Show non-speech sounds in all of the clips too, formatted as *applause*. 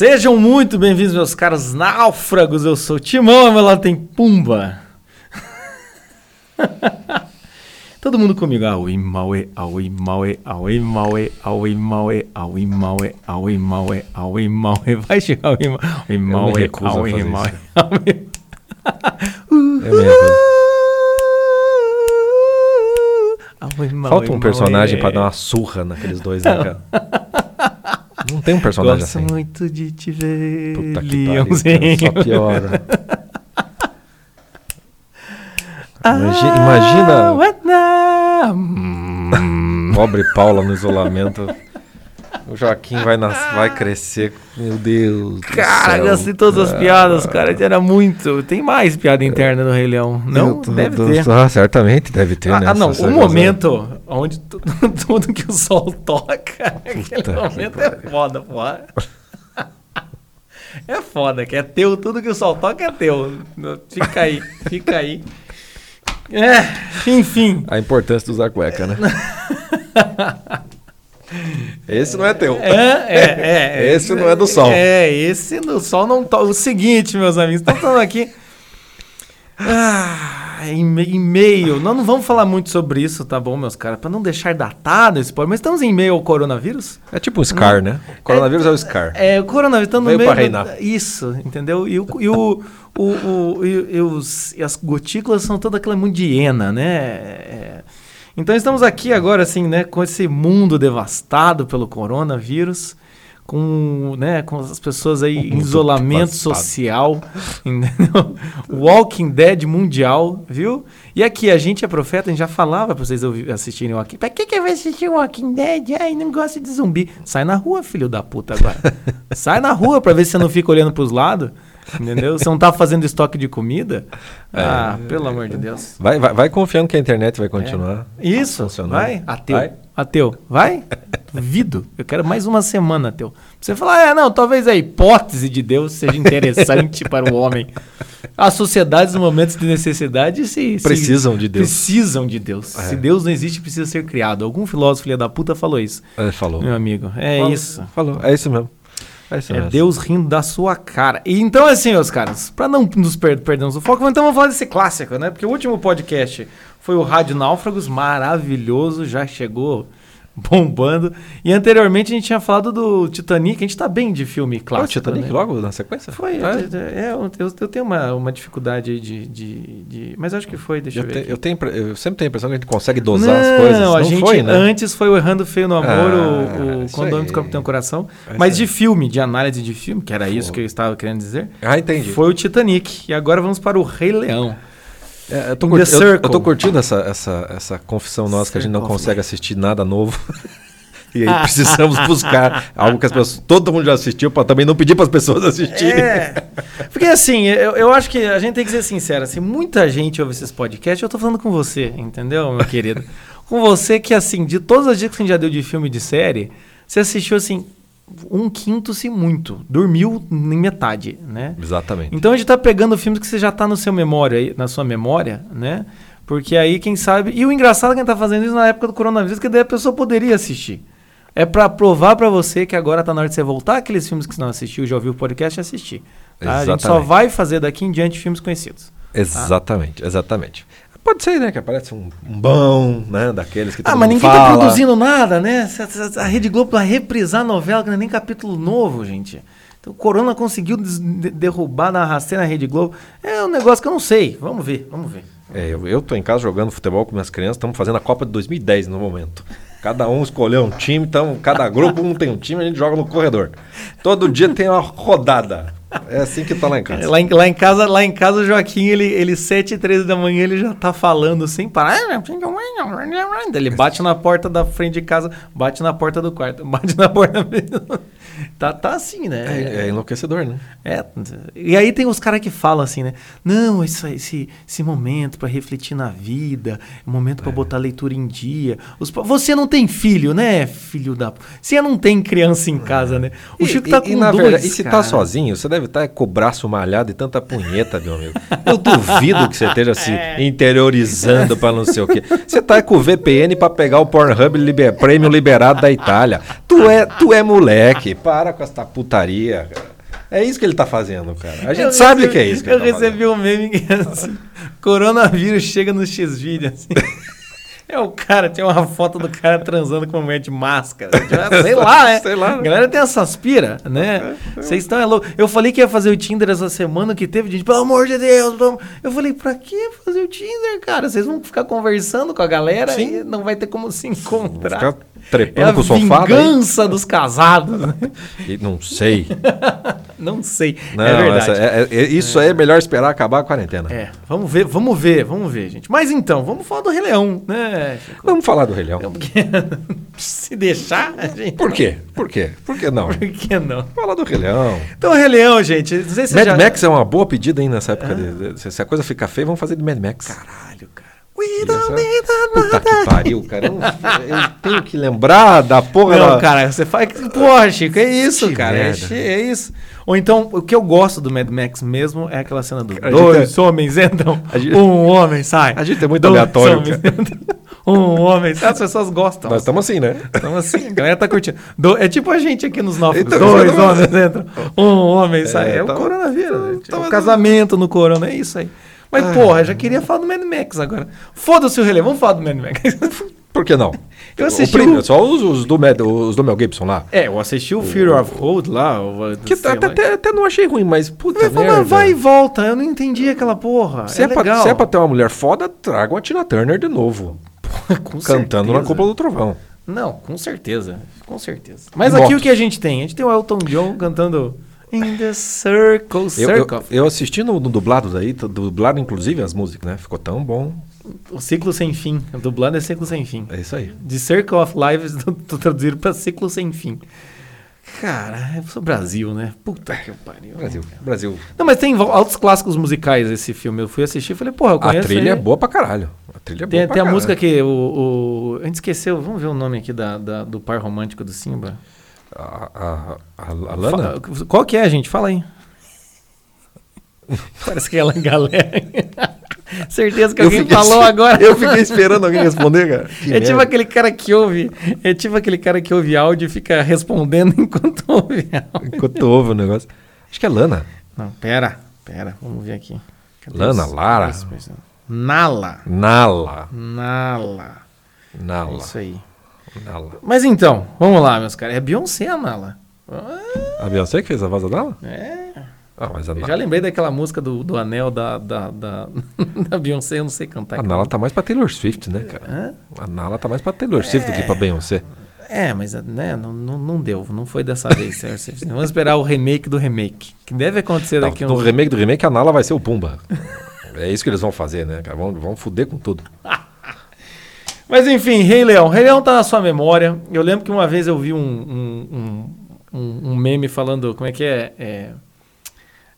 Sejam muito bem-vindos, meus caros náufragos. Eu sou o Timão, ao meu lado tem Pumba. *laughs* Todo mundo comigo. Aoi Maue, Aoi Maue, Aoi Maue, Aoi Maue, Aoi Maue, Aoi Maue, Aoi Maue. Vai chegar Aoi Maue, Aoi Maue, Falta um personagem pra dar uma surra naqueles dois, né, cara? *laughs* Não tem um personagem Gosto assim. muito de te ver, Puta que pariu, só piora. Imagina Ah, now? Hum. pobre Paula no isolamento. O Joaquim vai, nas- vai crescer. Meu Deus. do Cara, gostei de todas as piadas, cara. Era muito. Tem mais piada interna no Rei Leão. Não? Deus Deve do ter. Ah, certamente deve ter, né? Ah, não. O momento onde tu- *laughs* tudo que o sol toca, *laughs* aquele que momento é foda, pô. É foda, que é teu, tudo que o sol toca é teu. Fica aí, fica aí. É, enfim. A importância de usar cueca, né? *laughs* Esse não é teu. É, é, é. *laughs* Esse não é do sol. É, esse do sol não toca. O seguinte, meus amigos, estamos falando aqui. Ah, e-mail. Nós não vamos falar muito sobre isso, tá bom, meus caras? Para não deixar datado esse spoiler, mas estamos em meio ao coronavírus. É tipo um Scar, né? O coronavírus é, o Scar. É, o coronavírus está no Veio meio. pra reinar. da- Isso, entendeu? E, o, e, o, o, o- e, e os- e as gotículas são toda aquela hiena, né? É. Então estamos aqui agora, assim, né, com esse mundo devastado pelo coronavírus, com, né, com as pessoas aí em isolamento devastado. social, *laughs* entendeu? Walking Dead mundial, viu? E aqui, a gente é profeta, a gente já falava pra vocês assistirem o Walking Pra que que vai assistir o Walking Dead? Ai, não gosto de zumbi. Sai na rua, filho da puta, agora. *laughs* Sai na rua pra ver se você não fica olhando pros lados, entendeu? Você não tá fazendo estoque de comida? É. Ah, pelo amor de Deus. Vai, vai, vai confiando que a internet vai continuar. Isso, vai, ateu. Vai. Ateu, vai? Duvido. Eu quero mais uma semana, ateu. Você falar, é, não, talvez a hipótese de Deus seja interessante *laughs* para o homem. As sociedades, nos momentos de necessidade, se, se- Precisam de Deus. Precisam de Deus. É. Se Deus não existe, precisa ser criado. Algum filósofo filha da puta falou isso, Ele falou. meu amigo. É Falou, isso. Falou. É isso mesmo. É É. Deus rindo da sua cara. E então, assim, meus caras, pra não nos per perdermos o foco, então vamos falar desse clássico, né? Porque o último podcast foi o Rádio Náufragos, maravilhoso, já chegou *laughs* bombando. E anteriormente a gente tinha falado do Titanic, a gente tá bem de filme Qual o clássico. Titanic né? logo na sequência? Foi, É? é, eu, eu- tenho uma, uma dificuldade aí de, de, de- Mas acho que foi, deixa eu, Eu, ver. te- eu tenho, eu sempre tenho a impressão que a gente consegue dosar não, as coisas. a Não gente foi, né? antes foi o Errando Feio no Amor, Ah, o, o isso Condomínio do. Capitão Coração. É Mas isso de filme, de análise de filme, que era isso Foi. que eu estava querendo dizer, Ah, entendi. foi o Titanic. E agora vamos para o Rei Leão. É, eu, tô curti- eu- eu Circle. tô curtindo essa, essa, essa confissão nossa que a gente não Circle consegue assistir nada novo. *laughs* e aí *laughs* precisamos buscar algo que as pessoas. Todo mundo já assistiu para também não pedir para as pessoas assistirem. É. Porque assim, eu, eu acho que a gente tem que ser sincero. Assim, muita gente ouve esses podcasts, eu tô falando com você, entendeu, meu querido? com você que, assim, de todas as dicas que a gente já deu de filme e de série, você assistiu, assim, um quinto, se muito. Dormiu em metade, né? Exatamente. Então a gente tá pegando filmes que você já tá no seu memória, aí- na sua memória, né? Porque aí, quem sabe. E o engraçado é que a gente tá fazendo isso na época do coronavírus, que daí a pessoa poderia assistir. É pra provar pra você que agora tá na hora de você voltar aqueles filmes que você não assistiu, já ouviu o podcast e assistir. tá? A gente só vai fazer daqui em diante filmes conhecidos. Exatamente, exatamente. Pode ser, né? Que aparece um, um bom, né? Daqueles que Ah, mas ninguém tá fala. produzindo nada, né? A Rede Globo vai reprisar a novela, que não é nem capítulo novo, gente. Então o Corona conseguiu derrubar na rasteira na Rede Globo. É um negócio que eu não sei. Vamos ver, vamos ver. É, eu, eu tô em casa jogando futebol com minhas crianças, estamos fazendo a Copa de 2010 no momento. Cada um escolheu um time, então cada grupo um tem um time, a gente joga no corredor. Todo dia tem uma rodada. É assim que tá lá em casa. Lá em, lá em casa, lá em casa o Joaquim, ele, ele 7 e 13 da manhã, ele já tá falando sem parar. Ele bate na porta da frente de casa, bate na porta do quarto, *laughs* bate na porta. tá, tá assim, né? É, é enlouquecedor, né? É, e aí tem os caras que falam assim, né? Não, aí, esse, esse momento pra refletir na vida, é momento pra botar a leitura em dia. Os você não tem filho, né, filho da... Você não tem criança em casa, né? O E- Chico tá e- com e, na dois, verdade, E se tá sozinho, você deve estar com o braço malhado e tanta punheta, meu amigo. Eu duvido que você esteja se *laughs* É. interiorizando pra não sei o quê. Você tá com o VPN pra pegar o Pornhub liber, Premium liberado da Itália. Tu é, tu é moleque. Para com essa putaria, cara. É isso que ele tá fazendo, cara. A gente Eu sabe recebi- que é isso que Eu tá recebi um meme que é assim: coronavírus chega no X-Vídeo, assim. *laughs* É o cara, tem uma foto do cara transando com uma mulher de máscara. *laughs* Sei lá, né? Sei lá. A galera tem essas pira, né? Vocês estão é louco. Eu falei que ia fazer o Tinder essa semana que teve gente, pelo amor de Deus. vamos. Eu falei, pra que fazer o Tinder, cara? Vocês vão ficar conversando com a galera Sim. e não vai ter como se encontrar. Ficar É trepando a com o sofá. daí. vingança dos casados. né? Não sei. *laughs* Não sei. Não, é verdade. essa- é- é- isso aí é melhor esperar acabar a quarentena. É, vamos ver, vamos ver, vamos ver, gente. Mas então, vamos falar do Rei Leão, né? Chico? Vamos falar do Rei Leão. Porque *laughs* se deixar, a gente. Por quê? Por quê? Por que não? Por que não? Falar do Rei Leão. Então, Rei Leão, gente, não sei se Mad já... Max é uma boa pedida aí nessa época. de- de- se a coisa ficar feia, vamos fazer de Mad Max. Caralho, cara. We don't need Puta que pariu, cara. Eu, eu tenho que lembrar da porra Não, da... cara, você faz. Porra, Chico, é isso, cara. É, é isso. Ou então, o que eu gosto do Mad Max mesmo é aquela cena do dois gente *laughs* homens entram, gente- um homem sai. A gente é muito dois aleatório, *laughs* um homem sai. As pessoas gostam. Nós estamos assim, né? Então assim, a galera tá curtindo. Do- é tipo a gente aqui nos novos. Então, Dois homens entram, um homem sai. É, É, o tá- coronavírus, gente. É tá- o casamento no corona, é isso aí. Mas, Ai. porra, eu já queria falar do Mad Max agora. Foda-se o relé, vamos falar do Mad Max. *laughs* Por que não? Eu assisti o primeiro, o- só os, os do Mad, os do Mel Gibson lá. é, eu assisti o Fear of Hold lá. o- Que até, lá. até, até não achei ruim, mas puta Vai, merda. vai e volta, eu não entendi aquela porra. Se é, é, pra, legal. se é pra ter uma mulher foda, traga a Tina Turner de novo. Com cantando na certeza. Cúpula do Trovão. Não, com certeza. Com certeza. Mas Motos. aqui o que a gente tem? A gente tem o Elton John cantando In the Circle, Eu, eu, Circle. eu assisti no, no dublado daí, dublado inclusive as músicas, né? Ficou tão bom. O ciclo sem fim. O dublado é ciclo sem fim. É isso aí. De Circle of Lives, *laughs* tô traduzido pra ciclo sem fim. Cara, é o Brasil, né? Puta que pariu. Brasil, Brasil. Não, mas tem altos clássicos musicais esse filme. Eu fui assistir e falei, porra, eu A conheço. trilha é ele. boa pra caralho. A trilha é Tem, boa pra tem a caralho. música que o, o. A gente esqueceu, vamos ver o nome aqui da, da- do par romântico do Simba. A, a, a, a Lana? Fa- qual que é, gente? Fala aí. *laughs* Parece que é ela galera. *laughs* Certeza que Eu alguém fiquei- falou agora. Eu fiquei esperando alguém responder, cara. *laughs* Que É tipo merda. aquele cara que ouve. É tipo aquele cara que ouve áudio e fica respondendo enquanto ouve áudio. Enquanto ouve o negócio. Acho que é Lana. Não, pera, pera, vamos ver aqui. Cadê Lana, Lara. person- Nala. Nala. Nala. É Nala. isso aí. Nala. Mas então, vamos lá, meus caras. É Beyoncé a Nala. Ah, A Beyoncé que fez a voz da Nala? É. Ah, mas a Eu Nala. já lembrei daquela música do, do anel da, da, da, *laughs* da Beyoncé, eu não sei cantar. A Nala tá mais pra Taylor Swift, né, cara? Hã? A Nala tá mais pra Taylor Swift do que pra Beyoncé. É, mas né, não, não, não deu, não foi dessa vez. certo? Vamos esperar o remake do remake, que deve acontecer Não, daqui no uns... remake do remake, a Nala vai ser o Pumba. é isso que eles vão fazer, né, cara? Vão, vão fuder com tudo. *laughs* Mas enfim, Rei Leão. Rei Leão tá na sua memória. Eu lembro que uma vez eu vi um, um, um, um- meme falando, como é que é? É,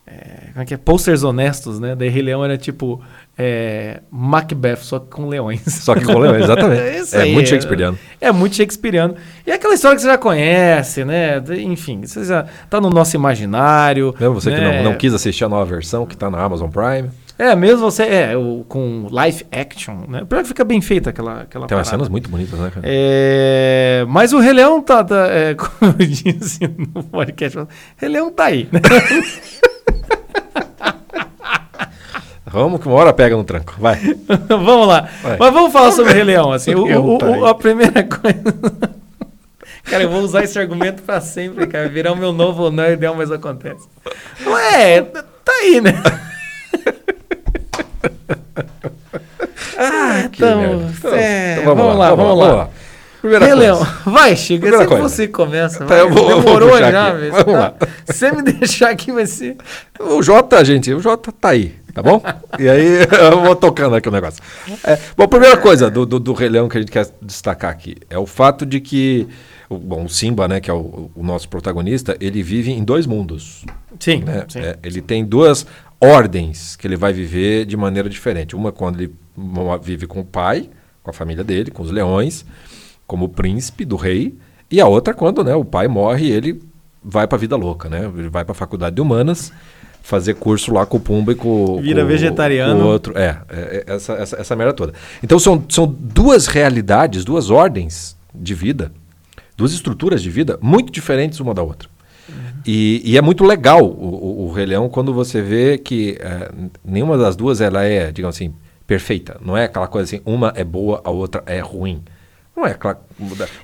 é, como é que é? Posters honestos, né? Daí Rei Leão era tipo é, Macbeth, só que com leões. *laughs* Só que com leão, exatamente. *laughs* É é aí, muito é- shakespeareano. É muito shakespeariano. E é aquela história que você já conhece, né? Enfim, você já tá no nosso imaginário. Mesmo você que né? não, não quis assistir a nova versão que tá na Amazon Prime. É, mesmo você, é, o, com live action, né? Pior que fica bem feita aquela, aquela Tem umas cenas muito bonitas, né, cara? É, mas o Rei Leão tá, tá, é, *laughs* como eu disse no podcast, Rei Leão tá aí, né? *laughs* Vamos que uma hora pega no tranco. Vai. *laughs* vamos lá. Vai. Mas vamos falar sobre o Rei Leão, assim, o, o- tá o- a primeira coisa... Cara, eu vou usar esse argumento pra sempre, cara. Virar o meu novo não é ideal, mas acontece. Ué, tá aí, né? Que então, merda. Então, é, então vamos, lá, vamos lá. Primeira Rei coisa. Leão, vai, chega. Primeira Sempre coisa. você começa. Tá, eu vou- eu vou Demorou já, aqui. velho. Vamos Tá- lá. Se você me *laughs* deixar aqui, vai ser. O Jota, gente, o Jota tá aí, tá bom? e aí *laughs* eu vou tocando aqui o negócio. É, bom, a primeira coisa do, do, do Rei Leão que a gente quer destacar aqui é o fato de que, o, bom, o Simba, né, que é o, o nosso protagonista, ele vive em dois mundos. Sim, né? sim. É, ele tem duas ordens que ele vai viver de maneira diferente. Uma quando ele vive com o pai, com a família dele, com os leões, como príncipe do rei, e a outra quando né, o pai morre ele vai para a vida louca, né? Ele vai para a faculdade de humanas fazer curso lá com o Pumba e com, Vira com- vegetariano. com o outro. É, é, é, essa, essa, essa merda toda. Então são, são duas realidades, duas ordens de vida, duas estruturas de vida muito diferentes uma da outra. E, e é muito legal o, o, o Rei Leão quando você vê que é, nenhuma das duas ela é, digamos assim, perfeita. Não é aquela coisa assim, uma é boa, a outra é ruim. Não é aquela.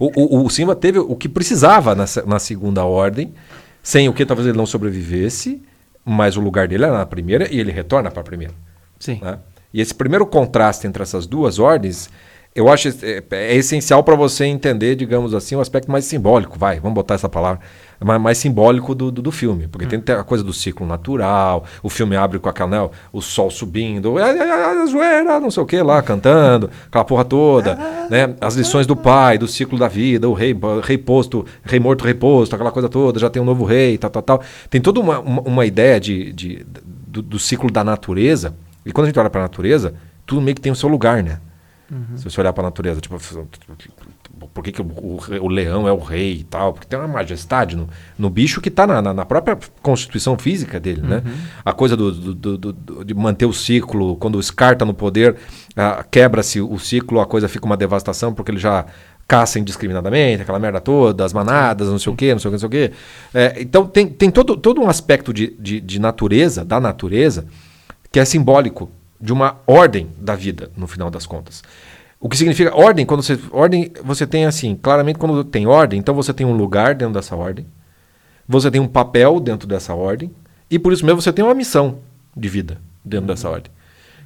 O, o, o Simba teve o que precisava na, na segunda ordem, sem o que talvez ele não sobrevivesse, mas o lugar dele era na primeira e ele retorna para a primeira. Sim. Né? E esse primeiro contraste entre essas duas ordens, eu acho é, é essencial para você entender, digamos assim, o um aspecto mais simbólico, vai, vamos botar essa palavra, mais, mais simbólico do, do, do, filme. Porque hum. tem a coisa do ciclo natural, o filme abre com aquela, né, o sol subindo, a zoeira, não sei o que lá, cantando, aquela porra toda, né? As lições do pai, do ciclo da vida, o rei, rei posto, rei morto, rei posto, aquela coisa toda, já tem um novo rei, tal, tal, tal. Tem toda uma, uma, uma ideia de, de do, do ciclo da natureza e quando a gente olha para a natureza, tudo meio que tem o seu lugar, né? Uhum. Se você olhar para a natureza, tipo, por que, que o, o, o, leão é o rei e tal? Porque tem uma majestade no, no bicho que está na, na, na, própria constituição física dele, né? uhum. né? A coisa do, do, do, de manter o ciclo, quando o Scar está no poder, uh, quebra-se o ciclo, a coisa fica uma devastação porque ele já caça indiscriminadamente, aquela merda toda, as manadas, não sei o quê, não sei o quê, não sei o quê. É, então tem, tem todo, todo um aspecto de, de, de natureza, da natureza, que é simbólico de uma ordem da vida, no final das contas. O que significa ordem, quando você. Ordem, você tem assim, claramente quando tem ordem, então você tem um lugar dentro dessa ordem, você tem um papel dentro dessa ordem, e por isso mesmo você tem uma missão de vida dentro uhum. dessa ordem.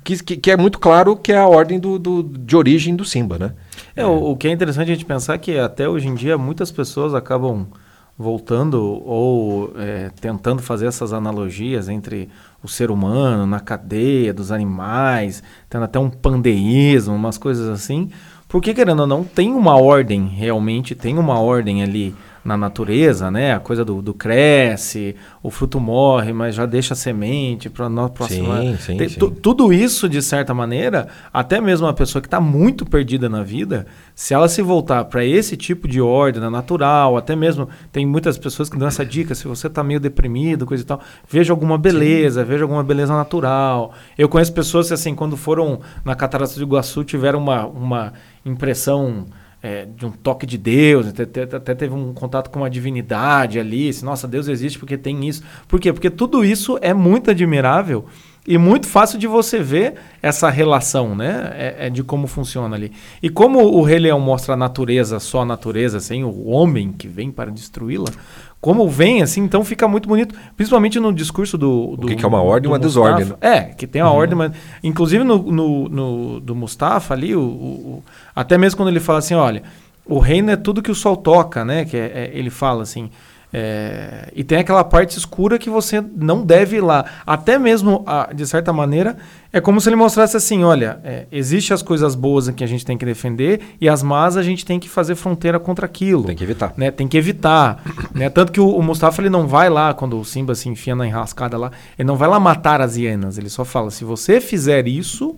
Que, que, que, é muito claro que é a ordem do, do de origem do Simba, né? É, o, o, que é interessante a gente pensar é que até hoje em dia muitas pessoas acabam voltando ou é, tentando fazer essas analogias entre o ser humano na cadeia dos animais, tendo até um pandeísmo, umas coisas assim, porque querendo ou não, tem uma ordem realmente, tem uma ordem ali na natureza, né? A coisa do, do cresce, o fruto morre, mas já deixa a semente para a próxima. Sim, sim, Tem, sim. Tudo isso, de certa maneira, até mesmo uma pessoa que está muito perdida na vida, se ela se voltar para esse tipo de ordem natural, até mesmo tem muitas pessoas que dão essa dica, se você está meio deprimido, coisa e tal, veja alguma beleza, sim. veja alguma beleza natural. Eu conheço pessoas que, assim, quando foram na Catarata do Iguaçu, tiveram uma, uma impressão é, de um toque de Deus, até, até, teve um contato com uma divindade ali, assim, nossa, Deus existe porque tem isso. Por quê? Porque tudo isso é muito admirável e muito fácil de você ver essa relação, né? É, é, de como funciona ali. E como o Rei Leão mostra a natureza, só a natureza, sem o homem que vem para destruí-la, como vem, assim, então fica muito bonito. Principalmente no discurso do. do o que, que é uma ordem e uma Mustafa. desordem. Né? É, que tem uma uhum. ordem, mas. Inclusive no, no, no, do Mustafa ali, o, o, até mesmo quando ele fala assim: olha, o reino é tudo que o sol toca, né? Que é, é, ele fala assim. É, e tem aquela parte escura que você não deve ir lá. Até mesmo, de certa maneira, é como se ele mostrasse assim: olha, é, existe as coisas boas que a gente tem que defender e as más a gente tem que fazer fronteira contra aquilo. Tem que evitar. Né? Tem que evitar. *coughs* né? Tanto que o, o, Mustafa ele não vai lá, quando o Simba se enfia na enrascada lá, ele não vai lá matar as hienas. Ele só fala: se você fizer isso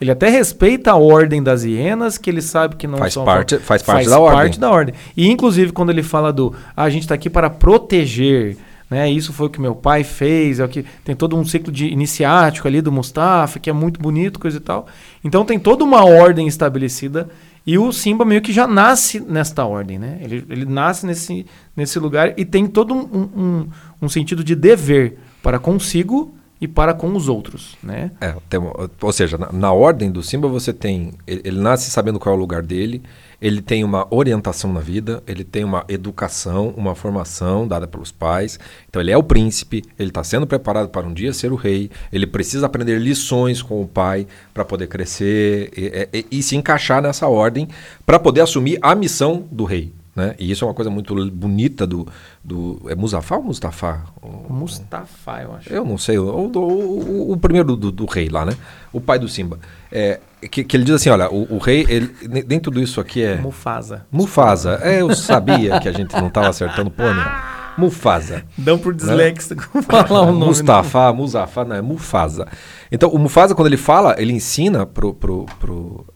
ele até respeita a ordem das hienas, que ele sabe que não faz são. Parte, faz parte faz da parte ordem. da ordem. E inclusive quando ele fala do. Ah, a gente está aqui para proteger. Né? Isso foi o que meu pai fez. É o que tem todo um ciclo de iniciático ali do Mustafa, que é muito bonito, coisa e tal. Então tem toda uma ordem estabelecida. E o Simba meio que já nasce nesta ordem, né? Ele, ele nasce nesse, nesse lugar e tem todo um, um, um sentido de dever para consigo e para com os outros, né? É, tem, ou seja, na, na, ordem do Simba você tem, ele, ele, nasce sabendo qual é o lugar dele, ele tem uma orientação na vida, ele tem uma educação, uma formação dada pelos pais, então ele é o príncipe, ele está sendo preparado para um dia ser o rei, ele precisa aprender lições com o pai para poder crescer e, e, e se encaixar nessa ordem para poder assumir a missão do rei. Né? E isso é uma coisa muito bonita do. do é Mustafa ou Mustafa? Mustafa, eu acho. Eu não sei. O, o, o, o primeiro do, do, rei lá, né? O pai do Simba. É, que, que ele diz assim: olha, o, o rei, ele, dentro disso aqui é. Mufasa. Mufasa. É, eu sabia que a gente não estava acertando pô, né? Mufasa. Dão por disléxico *laughs* né? falar o nome. Mustafa, Mustafa, não, é Mufasa. Então, o Mufasa, quando ele fala, ele ensina pro, pro, pro,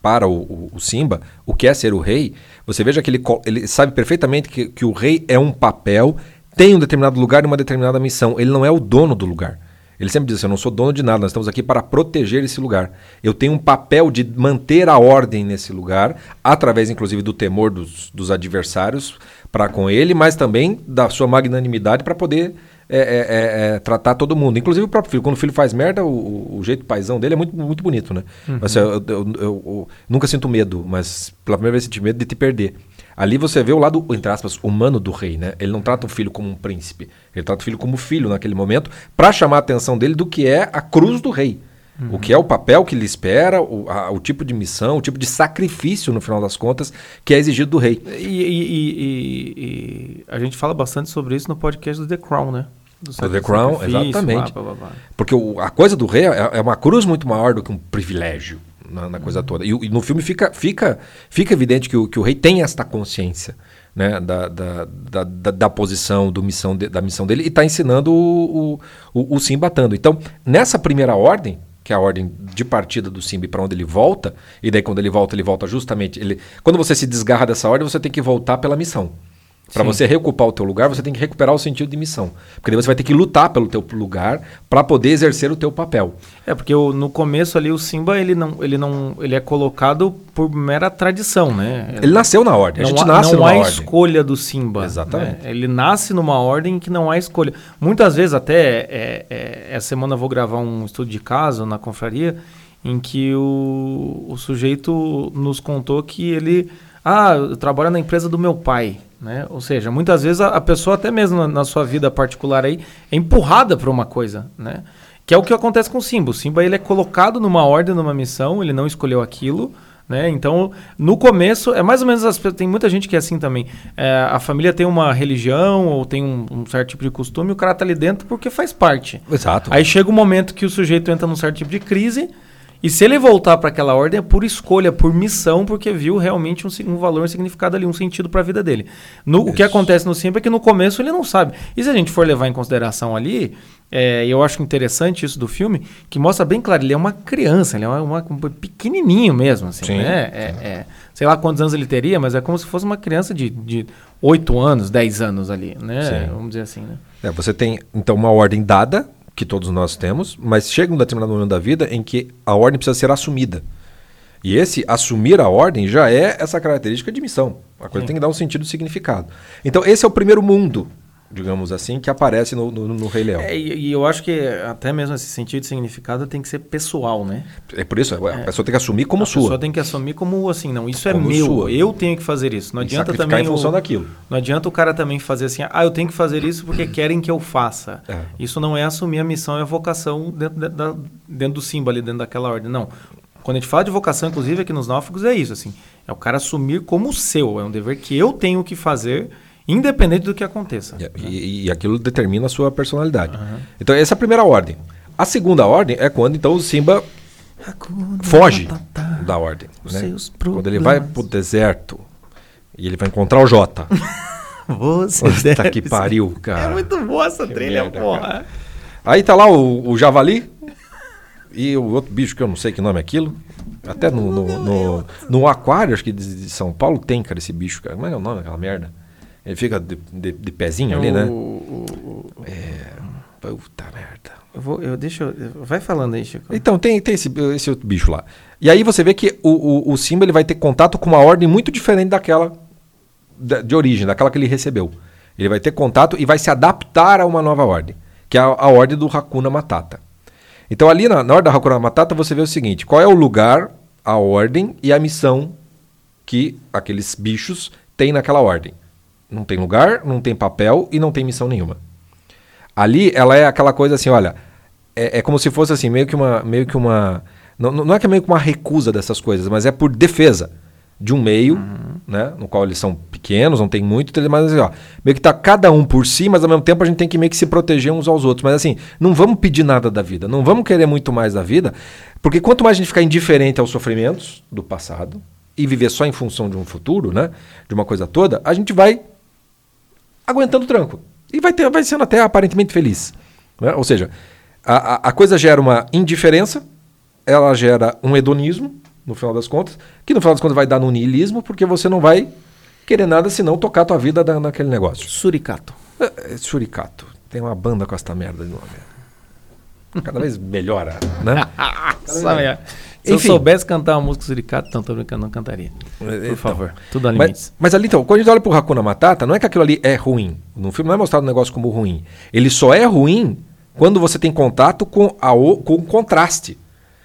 para o, o, o, Simba o que é ser o rei, você veja que ele, ele sabe perfeitamente que, que o rei é um papel, tem um determinado lugar e uma determinada missão. Ele não é o dono do lugar. Ele sempre diz assim, eu não sou dono de nada, nós estamos aqui para proteger esse lugar. Eu tenho um papel de manter a ordem nesse lugar, através inclusive do temor dos, dos adversários, para com ele, mas também da sua magnanimidade para poder é, é, é, é, tratar todo mundo. Inclusive o próprio filho. Quando o filho faz merda, o, o jeito paisão dele é muito, muito bonito, né? Uhum. Eu, eu, eu, eu, nunca sinto medo, mas pela primeira vez senti medo de te perder. Ali você vê o lado, entre aspas, humano do rei, né? Ele não trata o filho como um príncipe. Ele trata o filho como filho naquele momento, para chamar a atenção dele do que é a cruz do rei. Uhum. O que é o papel que lhe espera, o, a, o, tipo de missão, o tipo de sacrifício, no final das contas, que é exigido do rei. E, e, e, e a gente fala bastante sobre isso no podcast do The Crown, né? Do, do The Crown, exatamente. Blá, blá, blá. Porque o, a coisa do rei é, é, uma cruz muito maior do que um privilégio na, na coisa uhum. toda. E, e, no filme fica, fica, fica evidente que o, que o rei tem esta consciência. Né, da, da, da, da, posição do missão de, da missão dele e está ensinando o, o, o, Simba tanto. Então, nessa primeira ordem, que é a ordem de partida do Simba para onde ele volta, e daí quando ele volta, ele volta justamente. Ele, quando você se desgarra dessa ordem, você tem que voltar pela missão. Para você reocupar o teu lugar, você tem que recuperar o sentido de missão. Porque daí você vai ter que lutar pelo teu lugar para poder exercer o teu papel. É, porque o, no começo ali o Simba, ele não, ele não, ele é colocado por mera tradição, né? Ele nasceu na ordem. Não a gente há, nasce não numa há ordem. escolha do Simba. Exatamente. Né? Ele nasce numa ordem que não há escolha. Muitas vezes até é, é, essa semana eu vou gravar um estudo de caso na confraria em que o, o sujeito nos contou que ele ah, eu trabalho na empresa do meu pai. Né? Ou seja, muitas vezes a, a pessoa, até mesmo na, na, sua vida particular, aí, é empurrada para uma coisa. Né? Que é o que acontece com o Simba. O Simba ele é colocado numa ordem, numa missão, ele não escolheu aquilo. Né? Então, no começo, é mais ou menos. As, tem muita gente que é assim também. É, a família tem uma religião ou tem um, um, certo tipo de costume, o cara tá ali dentro porque faz parte. Exato. Aí chega um momento que o sujeito entra num certo tipo de crise e se ele voltar para aquela ordem é por escolha, por missão, porque viu realmente um, um valor, um significado ali, um sentido para a vida dele. No, o que acontece no Simba é que no começo ele não sabe. E se a gente for levar em consideração ali, é, eu acho interessante isso do filme, que mostra bem claro, ele é uma criança, ele é uma, uma um pequenininho mesmo, assim, Sim. né? É, é, sei lá quantos anos ele teria, mas é como se fosse uma criança de, de 8 anos, 10 anos ali, né? Sim. Vamos dizer assim, né? É, você tem, então, uma ordem dada, que todos nós temos, mas chega um determinado momento da vida em que a ordem precisa ser assumida. E esse assumir a ordem já é essa característica de missão. A coisa Sim. tem que dar um sentido e significado. Então, esse é o primeiro mundo digamos assim, que aparece no, no, no Rei Leão. É, e, eu acho que até mesmo esse sentido de significado tem que ser pessoal, né? É por isso, a é. pessoa tem que assumir como a sua. A pessoa tem que assumir como assim, não, isso é como meu, sua. eu tenho que fazer isso. Não e adianta também em função o, daquilo. Não adianta o cara também fazer assim, ah, eu tenho que fazer isso porque querem que eu faça. É. Isso não é assumir a missão e a vocação dentro, de, da, dentro do símbolo ali, dentro daquela ordem, não. Quando a gente fala de vocação, inclusive aqui nos náufragos, é isso, assim. É o cara assumir como seu, é um dever que eu tenho que fazer Independente do que aconteça. E, né? e, e aquilo determina a sua personalidade. Uhum. Então, essa é a primeira ordem. A segunda ordem é quando então o Simba foge da ordem. Né? Quando ele vai pro deserto e ele vai encontrar o Jota. *laughs* Você tá que pariu, cara. É muito boa essa que trilha, merda, porra. Cara. Aí tá lá o, o, javali e o outro bicho que eu não sei que nome é aquilo. Até no, no, no, no aquário, acho que de São Paulo tem, cara, esse bicho, cara. Como é, é o nome daquela merda? Ele fica de, de, de pezinho ali, né? O, o, é. Puta merda. Eu vou, eu deixo. Eu, vai falando aí, Chico. Então, tem, tem esse, esse outro bicho lá. E aí você vê que o, o, o Simba ele vai ter contato com uma ordem muito diferente daquela de, de origem, daquela que ele recebeu. Ele vai ter contato e vai se adaptar a uma nova ordem, que é a, a ordem do Hakuna Matata. Então, ali na, na ordem da Hakuna Matata, você vê o seguinte: qual é o lugar, a ordem e a missão que aqueles bichos têm naquela ordem. Não tem lugar, não tem papel e não tem missão nenhuma. Ali ela é aquela coisa assim, olha, é, é como se fosse assim, meio que uma. Meio que uma não, não é que é meio que uma recusa dessas coisas, mas é por defesa de um meio, uhum. né, no qual eles são pequenos, não tem muito, mas assim, ó, meio que tá cada um por si, mas ao mesmo tempo a gente tem que meio que se proteger uns aos outros. Mas assim, não vamos pedir nada da vida, não vamos querer muito mais da vida, porque quanto mais a gente ficar indiferente aos sofrimentos do passado e viver só em função de um futuro, né, de uma coisa toda, a gente vai aguentando o tranco. E vai, ter, vai sendo até aparentemente feliz. Né? Ou seja, a, a, coisa gera uma indiferença, ela gera um hedonismo, no final das contas, que no final das contas vai dar no niilismo, porque você não vai querer nada senão tocar a tua vida da, naquele negócio. Suricato. É, é, suricato. Tem uma banda com esta merda de nome. Cada vez melhora, né? *laughs* Cada vez melhor. Se Enfim. eu soubesse cantar uma música suricato, não, tô brincando, não cantaria. Por Então, favor, tudo a limites. Mas, mas ali então, quando a gente olha pro Hakuna Matata, não é que aquilo ali é ruim. No filme não é mostrado o negócio como ruim. Ele só é ruim quando você tem contato com, a, o- com o contraste.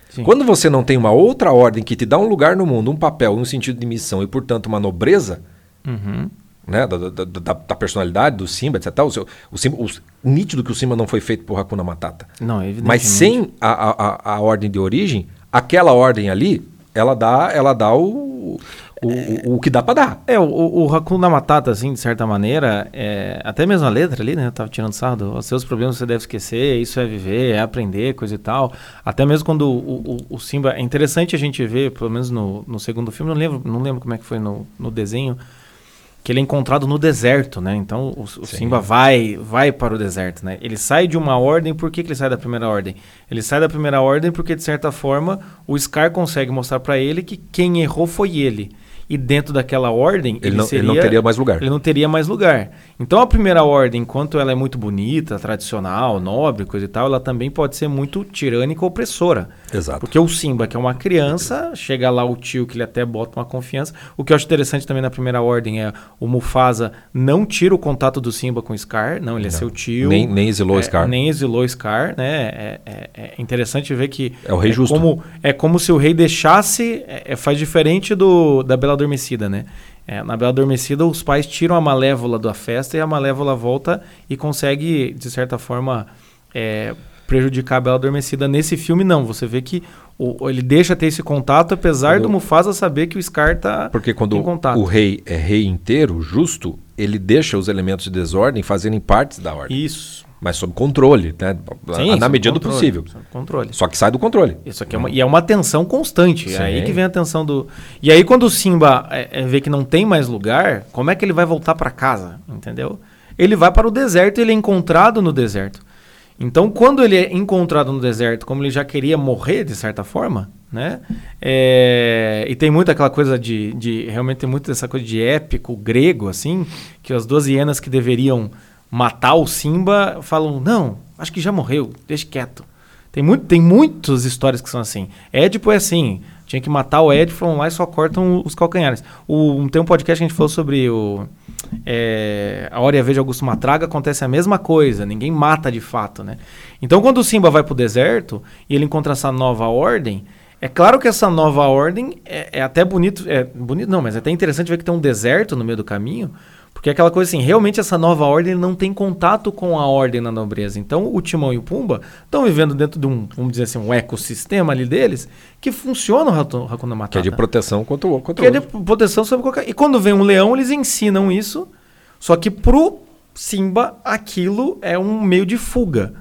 Sim. Quando você não tem uma outra ordem que te dá um lugar no mundo, um papel, um sentido de missão e, portanto, uma nobreza, Uhum. né, da, da- da- da- da personalidade do Simba, etc. O, seu- o Simba, o, nítido que o Simba não foi feito por Hakuna Matata. Não, evidentemente. Mas sem a, a, a, a ordem de origem, aquela ordem ali, ela dá, ela dá o, o, o, o que dá para dar. É, o, o Hakuna Matata, assim, de certa maneira, é, até mesmo a letra ali, né? Eu tava tirando sarro, os seus problemas você deve esquecer, isso é viver, é aprender, coisa e tal. Até mesmo quando o, o, o Simba... É interessante a gente ver, pelo menos no, no segundo filme, não lembro, não lembro como é que foi no, no desenho, que ele é encontrado no deserto, né? Então o, o Sim. Simba vai vai para o deserto, né? Ele sai de uma ordem, por que, que ele sai da primeira ordem? Ele sai da primeira ordem porque, de certa forma, o Scar consegue mostrar para ele que quem errou foi ele. E dentro daquela ordem, Ele, não, seria, ele não teria mais lugar. ele não teria mais lugar. Então a primeira ordem, enquanto ela é muito bonita, tradicional, nobre, coisa e tal, ela também pode ser muito tirânica, opressora. Exato. Porque o Simba, que é uma criança, chega lá o tio que ele até bota uma confiança. O que eu acho interessante também na primeira ordem é o Mufasa não tira o contato do Simba com o Scar, não, ele é Não. seu tio. Nem, nem exilou É, o Scar. Nem exilou Scar, né? É, é- é interessante ver que. É o rei justo. Como, é como se o rei deixasse. é- é- faz diferente do da Bela Adormecida, né? É, na Bela Adormecida, os pais tiram a malévola da festa e a malévola volta e consegue, de certa forma, é, prejudicar a Bela Adormecida. Nesse filme, não. Você vê que o- ele deixa ter esse contato, apesar Quando- do Mufasa saber que o Scar tá Porque quando o rei é rei inteiro, justo, ele deixa os elementos de desordem fazerem partes da ordem. Isso. Mas sob controle, né? Sim, na medida do controle, possível. sob Controle. Só que sai do controle. Isso aqui é uma, e é uma tensão constante. É Sim. aí que vem a tensão do. E aí, quando o Simba é, é, vê que não tem mais lugar, como é que ele vai voltar para casa? Entendeu? Ele vai para o deserto e ele é encontrado no deserto. Então, quando ele é encontrado no deserto, como ele já queria morrer, de certa forma, né? É, e tem muito aquela coisa de, de. Realmente tem muito essa coisa de épico grego, assim, que as duas hienas que deveriam matar o Simba falam: não, acho que já morreu, deixa quieto. Tem, muito, tem muitas histórias que são assim. Édipo é assim. Tinha que matar o Édipo, foram lá e só cortam os calcanhares. O, tem um podcast que a gente falou sobre o, é, a Hora e a Vez de Augusto Matraga, acontece a mesma coisa. Ninguém mata de fato, né? Então, quando o Simba vai pro deserto e ele encontra essa nova ordem, é claro que essa nova ordem é, é até bonito. É bonito, não, mas é até interessante ver que tem um deserto no meio do caminho. Porque é aquela coisa assim, realmente essa nova ordem não tem contato com a ordem na nobreza. Então o Timão e o Pumba estão vivendo dentro de um, vamos dizer assim, um ecossistema ali deles que funciona o Hakuna Que Matata. é de proteção contra o contra Que é de proteção sobre qualquer... E quando vem um leão, eles ensinam isso, só que pro Simba aquilo é um meio de fuga.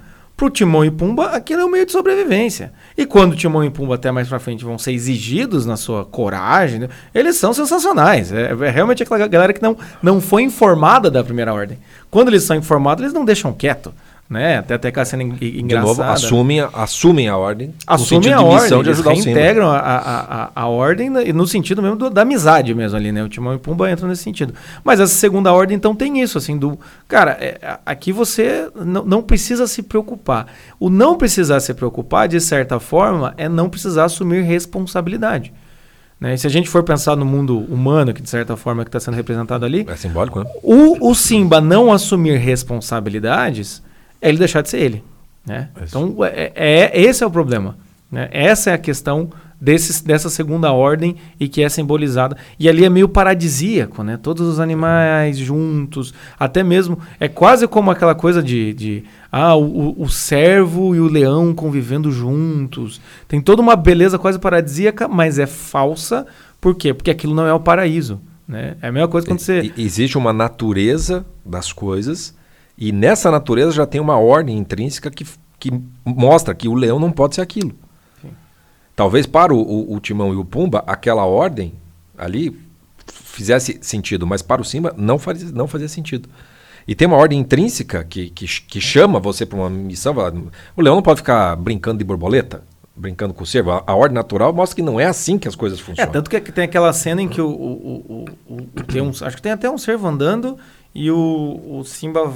Pro Timão e Pumba, aquilo é um meio de sobrevivência. E quando Timão e Pumba até mais pra frente vão ser exigidos na sua coragem, né, eles são sensacionais. É, é realmente aquela galera que não, não foi informada da primeira ordem. Quando eles são informados, eles não deixam quieto. Né? Até até aquela cena en- De engraçada. novo, assumem, a- assumem a ordem. Assumem a de ordem, de eles ajudar o Simba. reintegram a, a, a, a ordem no sentido mesmo do- da amizade mesmo ali, né? O Timão e Pumba entram nesse sentido. Mas essa segunda ordem, então, tem isso, assim, do... Cara, é, aqui você não, não precisa se preocupar. O não precisar se preocupar, de certa forma, é não precisar assumir responsabilidade. Né? E se a gente for pensar no mundo humano, que de certa forma que está sendo representado ali, É simbólico, né? o, o Simba não assumir responsabilidades é ele deixar de ser ele. Né? Isso. Então, é, é- esse é o problema. Né? Essa é a questão desses, dessa segunda ordem e que é simbolizada. E ali é meio paradisíaco, né? Todos os animais juntos, até mesmo. É quase como aquela coisa de. de ah, o, o- servo e o leão convivendo juntos. Tem toda uma beleza quase paradisíaca, mas é falsa. Por quê? Porque aquilo não é o paraíso. Né? É a mesma coisa quando você. Existe uma natureza das coisas e nessa natureza já tem uma ordem intrínseca que, que mostra que o leão não pode ser aquilo. Sim. Talvez para o, o- o Timão e o Pumba aquela ordem ali fizesse sentido, mas para o Simba não fazia, não fazia sentido. E tem uma ordem intrínseca que, que, que chama você para uma missão. O leão não pode ficar brincando de borboleta, brincando com o cervo. A, a ordem natural mostra que não é assim que as coisas É, funcionam. tanto que tem aquela cena em que o, o, o, o- tem um, acho que tem até um servo andando e o, o Simba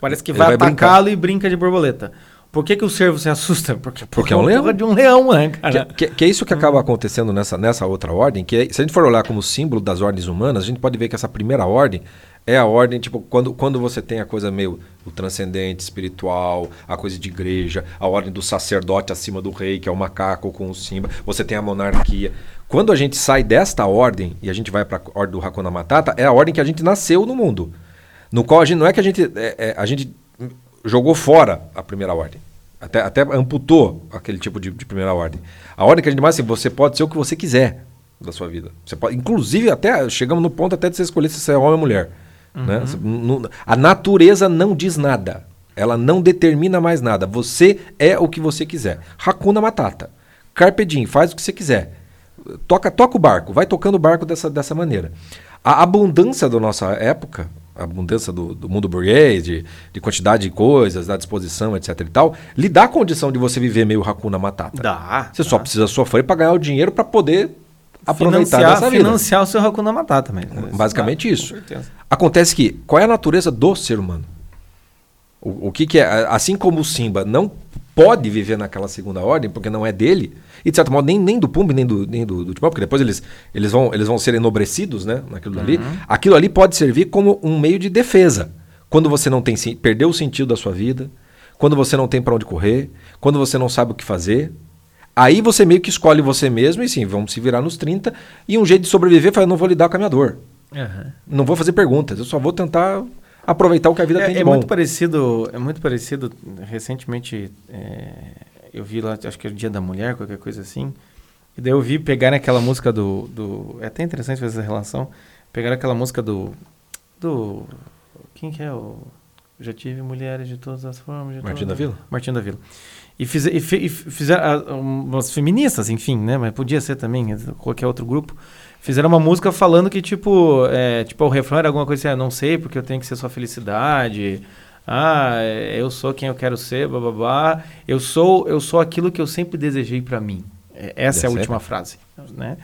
parece que Ele vai, vai atacá-lo e brinca de borboleta. Por que, que o cervo se assusta? Porque, Porque é um leão. de um leão, né, cara? Que, que- que é isso que acaba acontecendo nessa, nessa outra ordem, que é- se a gente for olhar como símbolo das ordens humanas, a gente pode ver que essa primeira ordem é a ordem, tipo, quando, quando você tem a coisa meio o transcendente, espiritual, a coisa de igreja, a ordem do sacerdote acima do rei, que é o macaco com o simba, você tem a monarquia. Quando a gente sai desta ordem e a gente vai para a ordem do Hakuna Matata, é a ordem que a gente nasceu no mundo. No qual a gente não é que a gente, é- é- a gente jogou fora a primeira ordem. Até, até amputou aquele tipo de, de primeira ordem. A ordem que a gente mais assim, você pode ser o que você quiser da sua vida. Você pode, inclusive, até chegamos no ponto até de você escolher se você é homem ou mulher. Né? Você- não- a natureza não diz nada. Ela não determina mais nada. Você é o que você quiser. Hakuna Matata. Carpe diem, faz o que você quiser. Toca, toca o barco, vai tocando o barco dessa, dessa maneira. A abundância da nossa época, a abundância do, do mundo burguês, de, de quantidade de coisas, da disposição, etc e tal, lhe dá a condição de você viver meio Hakuna Matata. Dá. Você só precisa sofrer para ganhar o dinheiro para poder aproveitar financiar, dessa vida. financiar o seu Hakuna Matata também. Basicamente Ah, isso. Acontece que, qual é a natureza do ser humano? O, o que, que é? Assim como o Simba não pode viver naquela segunda ordem, porque não é dele, e de certo modo nem, nem do Pumba, nem do, nem do, do Timão, porque depois eles, eles, vão, eles vão ser enobrecidos né, naquilo ali. Aquilo ali pode servir como um meio de defesa. Quando você não tem perdeu o sentido da sua vida, quando você não tem para onde correr, quando você não sabe o que fazer. Aí você meio que escolhe você mesmo e sim, vamos se virar nos 30. E um jeito de sobreviver foi: eu não vou lidar com a minha dor. Aham. Não vou fazer perguntas, eu só vou tentar aproveitar o que a vida tem É, de é bom. muito parecido, é muito parecido. Recentemente, é, eu vi lá, acho que era o Dia da Mulher, qualquer coisa assim. E daí eu vi pegar aquela música do, do. É até interessante fazer essa relação. Pegar aquela música do. Do. Quem que é o. Já tive mulheres de todas as formas. Martim da Vila? Martim da Vila. E, fiz, e, e fizeram ah, umas feministas, enfim, né? Mas podia ser também qualquer outro grupo. Fizeram uma música falando que, tipo, é, tipo, o refrão era alguma coisa assim, ah, não sei porque eu tenho que ser sua felicidade. Ah, eu sou quem eu quero ser, bababá. Eu sou, eu sou aquilo que eu sempre desejei pra mim. Essa é a ser. última frase, né?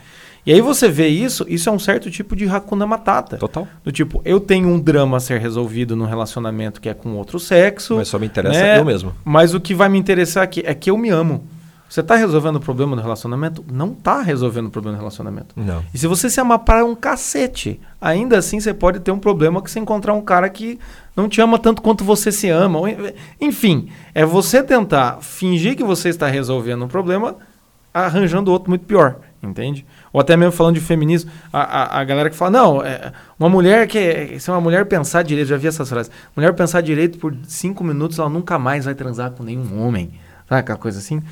E aí você vê isso, isso é um certo tipo de Hakuna Matata. Total. Do tipo, eu tenho um drama a ser resolvido num relacionamento que é com outro sexo. Mas só me interessa né? eu mesmo. Mas o que vai me interessar aqui é que eu me amo. Você tá resolvendo o problema no relacionamento? Não tá resolvendo o problema no relacionamento. Não. E se você se amar para um cacete, ainda assim você pode ter um problema que você encontrar um cara que não te ama tanto quanto você se ama. Enfim, é você tentar fingir que você está resolvendo um problema arranjando outro muito pior, entende? Ou até mesmo falando de feminismo, a, a, a galera que fala, não, é, uma mulher que. Se uma mulher pensar direito, já vi essas frases, mulher pensar direito por cinco minutos, ela nunca mais vai transar com nenhum homem. Sabe aquela coisa assim?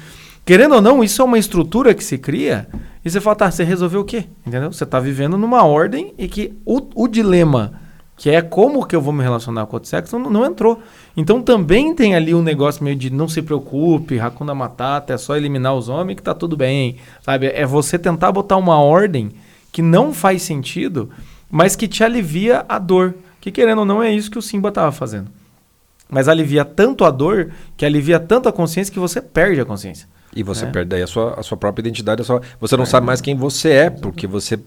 Querendo ou não, isso é uma estrutura que se cria e você fala, tá, você resolveu o quê? Entendeu? Você está vivendo numa ordem e que o, o dilema, que é como que eu vou me relacionar com outro sexo, não, não entrou. Então também tem ali um negócio meio de não se preocupe, Hakuna Matata, é só eliminar os homens que tá tudo bem, sabe? É você tentar botar uma ordem que não faz sentido, mas que te alivia a dor. Que querendo ou não é isso que o Simba estava fazendo. Mas alivia tanto a dor, que alivia tanto a consciência que você perde a consciência. E você É. perde aí a sua, a sua própria identidade. a sua- você não sabe mais quem você é, porque você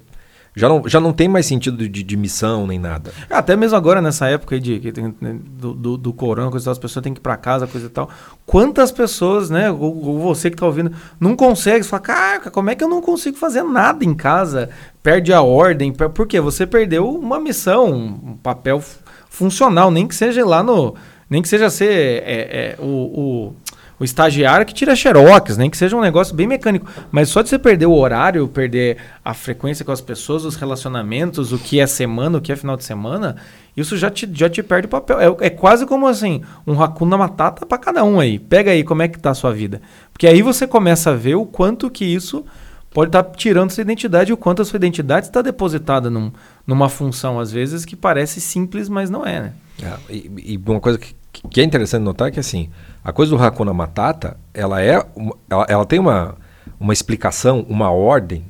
já não, já não tem mais sentido de, de missão nem nada. Até mesmo agora, nessa época aí de, tem, né, do, do, do corona, coisa as pessoas têm que ir pra casa, coisa e tal. Quantas pessoas, né, ou, ou você que tá ouvindo, não consegue, você fala, caraca, como é que eu não consigo fazer nada em casa? Perde a ordem, por quê? Você perdeu uma missão, um papel fu- funcional, nem que seja lá no... Nem que seja ser é, é, o, o, o estagiário que tira xerox, nem que seja um negócio bem mecânico. Mas só de você perder o horário, perder a frequência com as pessoas, os relacionamentos, o que é semana, o que é final de semana, isso já te, já te perde o papel. É, é quase como assim, um Hakuna Matata para cada um aí. Pega aí como é que tá a sua vida. Porque aí você começa a ver o quanto que isso pode estar tirando sua identidade e o quanto a sua identidade está depositada num, numa função, às vezes, que parece simples, mas não é, né? É, e, e uma coisa que, que é interessante notar é que assim, a coisa do Hakuna Matata, ela é ela, ela tem uma, uma explicação, uma ordem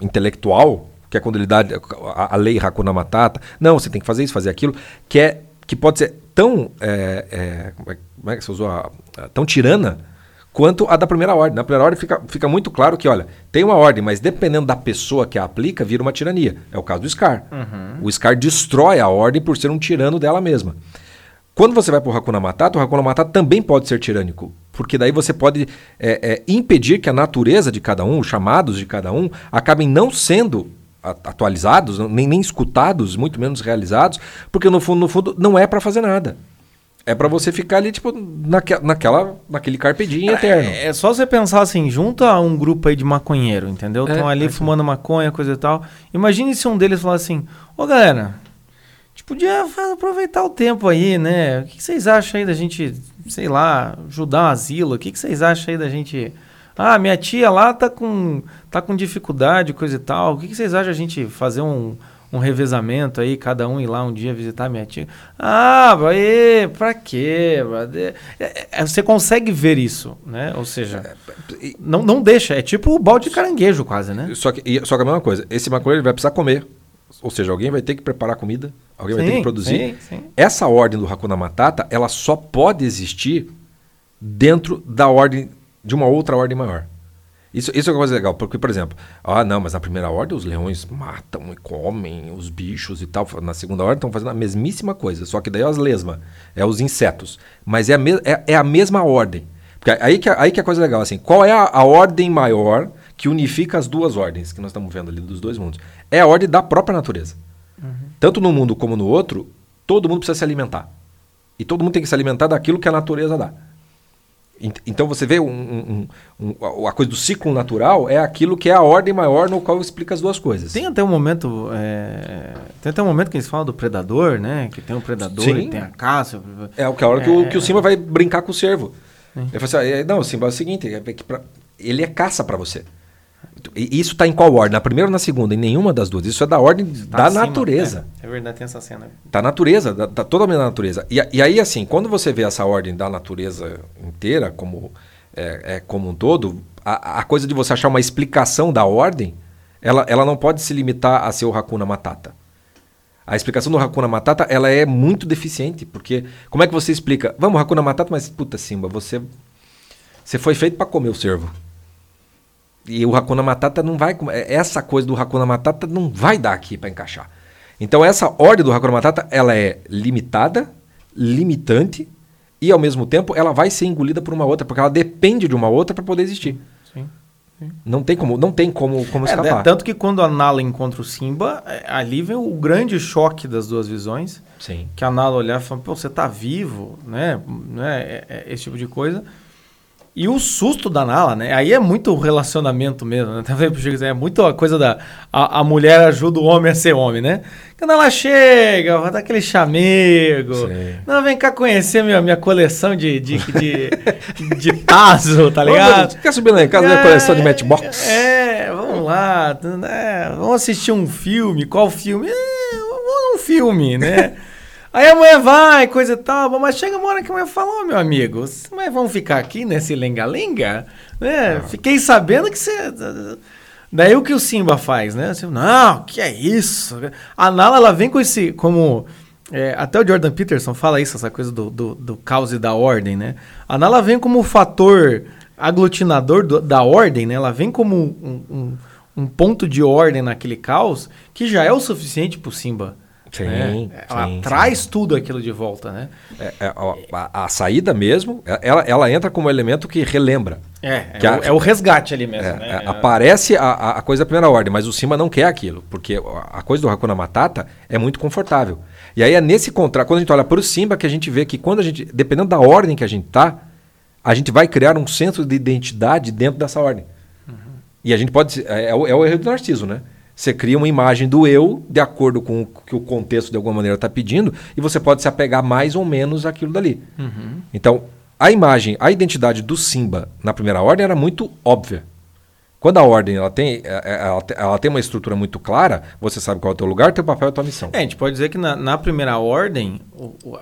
intelectual, que é quando ele dá a, a lei Hakuna Matata, não, você tem que fazer isso, fazer aquilo, que é que pode ser tão é, é, como, é, é que você usou a, a- tão tirana quanto a da primeira ordem. Na primeira ordem fica, fica muito claro que, olha, tem uma ordem, mas dependendo da pessoa que a aplica, vira uma tirania. É o caso do Scar. O Scar destrói a ordem por ser um tirano dela mesma. Quando você vai para o Hakuna Matata, o Hakuna Matata também pode ser tirânico. porque daí você pode é, é, impedir que a natureza de cada um, os chamados de cada um, acabem não sendo atualizados, nem, nem escutados, muito menos realizados, porque no fundo, no fundo não é para fazer nada. É para você ficar ali, tipo, naque, naquela, naquele carpedinho eterno. É, é, só você pensar assim, junta um grupo aí de maconheiro, entendeu? Estão É, ali é fumando maconha, coisa e tal. Imagine se um deles falar assim, ô galera, podia aproveitar o tempo aí, né? O que vocês acham aí da gente, sei lá, ajudar um asilo? O que vocês acham aí da gente... Ah, minha tia lá tá com, tá com dificuldade, coisa e tal. O que vocês acham a gente fazer um, um revezamento aí, cada um ir lá um dia visitar minha tia? Ah, vai, pra quê? brother? É, é, Você consegue ver isso, né? Ou seja... Não, não deixa, é tipo o balde de caranguejo quase, né? Só que, só que a mesma coisa, esse maconheiro vai precisar comer. Ou seja, alguém vai ter que preparar comida, alguém vai ter que produzir. Sim, sim. Essa ordem do Hakuna Matata, ela só pode existir dentro da ordem de uma outra ordem maior. Isso, isso é uma coisa legal, porque, por exemplo, ah, não, mas na primeira ordem os leões matam e comem os bichos e tal. Na segunda ordem estão fazendo a mesmíssima coisa, só que daí é as lesmas, é os insetos. Mas é a, me- é, é a mesma ordem. Porque aí que, aí que é a coisa legal, assim, qual é a, a ordem maior que unifica as duas ordens que nós estamos vendo ali dos dois mundos? É a ordem da própria natureza. Tanto no mundo como no outro, todo mundo precisa se alimentar. E todo mundo tem que se alimentar daquilo que a natureza dá. Ent- Então você vê um- um- um- a coisa do ciclo natural é aquilo que é a ordem maior no qual explica as duas coisas. Tem até um momento. é, Tem até um momento que eles falam do predador, né? Que tem o predador Sim. e tem a caça. É o que a hora que, o, É. que o Simba vai brincar com o cervo. Ele fala assim, ah, é, não, Simba é o seguinte, é ele é caça para você. E isso está em qual ordem? Na primeira ou na segunda? Em nenhuma das duas. Isso é da ordem Tá da acima, natureza. É, é verdade, tem essa cena. Da natureza, da, da, totalmente da natureza. E, e aí, assim, quando você vê essa ordem da natureza inteira, como, é, é, como um todo, a, a coisa de você achar uma explicação da ordem, ela, ela não pode se limitar a ser o Hakuna Matata. A explicação do Hakuna Matata, ela é muito deficiente, porque como é que você explica? Vamos, Hakuna Matata, mas puta Simba, você, você foi feito para comer o cervo. E o Hakuna Matata não vai. com- é- Essa coisa do Hakuna Matata não vai dar aqui para encaixar. Então, essa ordem do Hakuna Matata ela é limitada, limitante, e ao mesmo tempo ela vai ser engolida por uma outra, porque ela depende de uma outra para poder existir. Sim. Não tem como, não tem como, como É, escapar. né, tanto que quando a Nala encontra o Simba, é, ali vem o grande choque das duas visões. Sim. Que a Nala olhar e falar, pô, você tá vivo, né? né? É- é esse tipo de coisa. E o susto da Nala, né? Aí é muito relacionamento mesmo, né? *laughs* Chico? É muito a coisa da. A, a mulher ajuda o homem a ser homem, né? Quando ela chega, vai dar aquele chamego. Sim. Não, vem cá conhecer minha, minha coleção de, de, de, *laughs* de Tazo, tá ligado? Quer subir lá em casa ver a coleção de Matchbox? É, vamos lá. né, vamos assistir um filme. Qual filme? É, um filme, né? *laughs* Aí a mulher vai, coisa e tal, mas chega uma hora que a mulher fala, ô meu amigo, mas vamos ficar aqui nesse lenga-lenga? Né? Fiquei sabendo que você... Daí o que o Simba faz, né? Assim, não, que é isso? A Nala, ela vem com esse, como... é, até o Jordan Peterson fala isso, essa coisa do, do, do caos e da ordem, né? A Nala vem como fator aglutinador do- da ordem, né? Ela vem como um, um, um ponto de ordem naquele caos que já é o suficiente pro Simba. Sim, né? Ela sim, traz tudo aquilo de volta, né? É, é, a, a- saída mesmo, é- ela, ela entra como elemento que relembra. É, é, Que o, a- é o resgate ali mesmo, É, né? é, aparece a, a- coisa da primeira ordem, mas o Simba não quer aquilo, porque a coisa do Hakuna Matata é muito confortável. E aí é nesse contrato, quando a gente olha para o Simba, que a gente vê que quando a gente, dependendo da ordem que a gente tá, a gente vai criar um senso de identidade dentro dessa ordem. E a gente pode. É, é o, é o erro do narciso, né? Você cria uma imagem do eu de acordo com o que o contexto de alguma maneira está pedindo, e você pode se apegar mais ou menos àquilo dali. Uhum. Então, a imagem, a identidade do Simba na primeira ordem era muito óbvia. Quando a ordem ela tem, é, é, ela, te- ela tem uma estrutura muito clara, você sabe qual é o teu lugar, teu papel e tua missão. É, a gente pode dizer que na, na primeira ordem,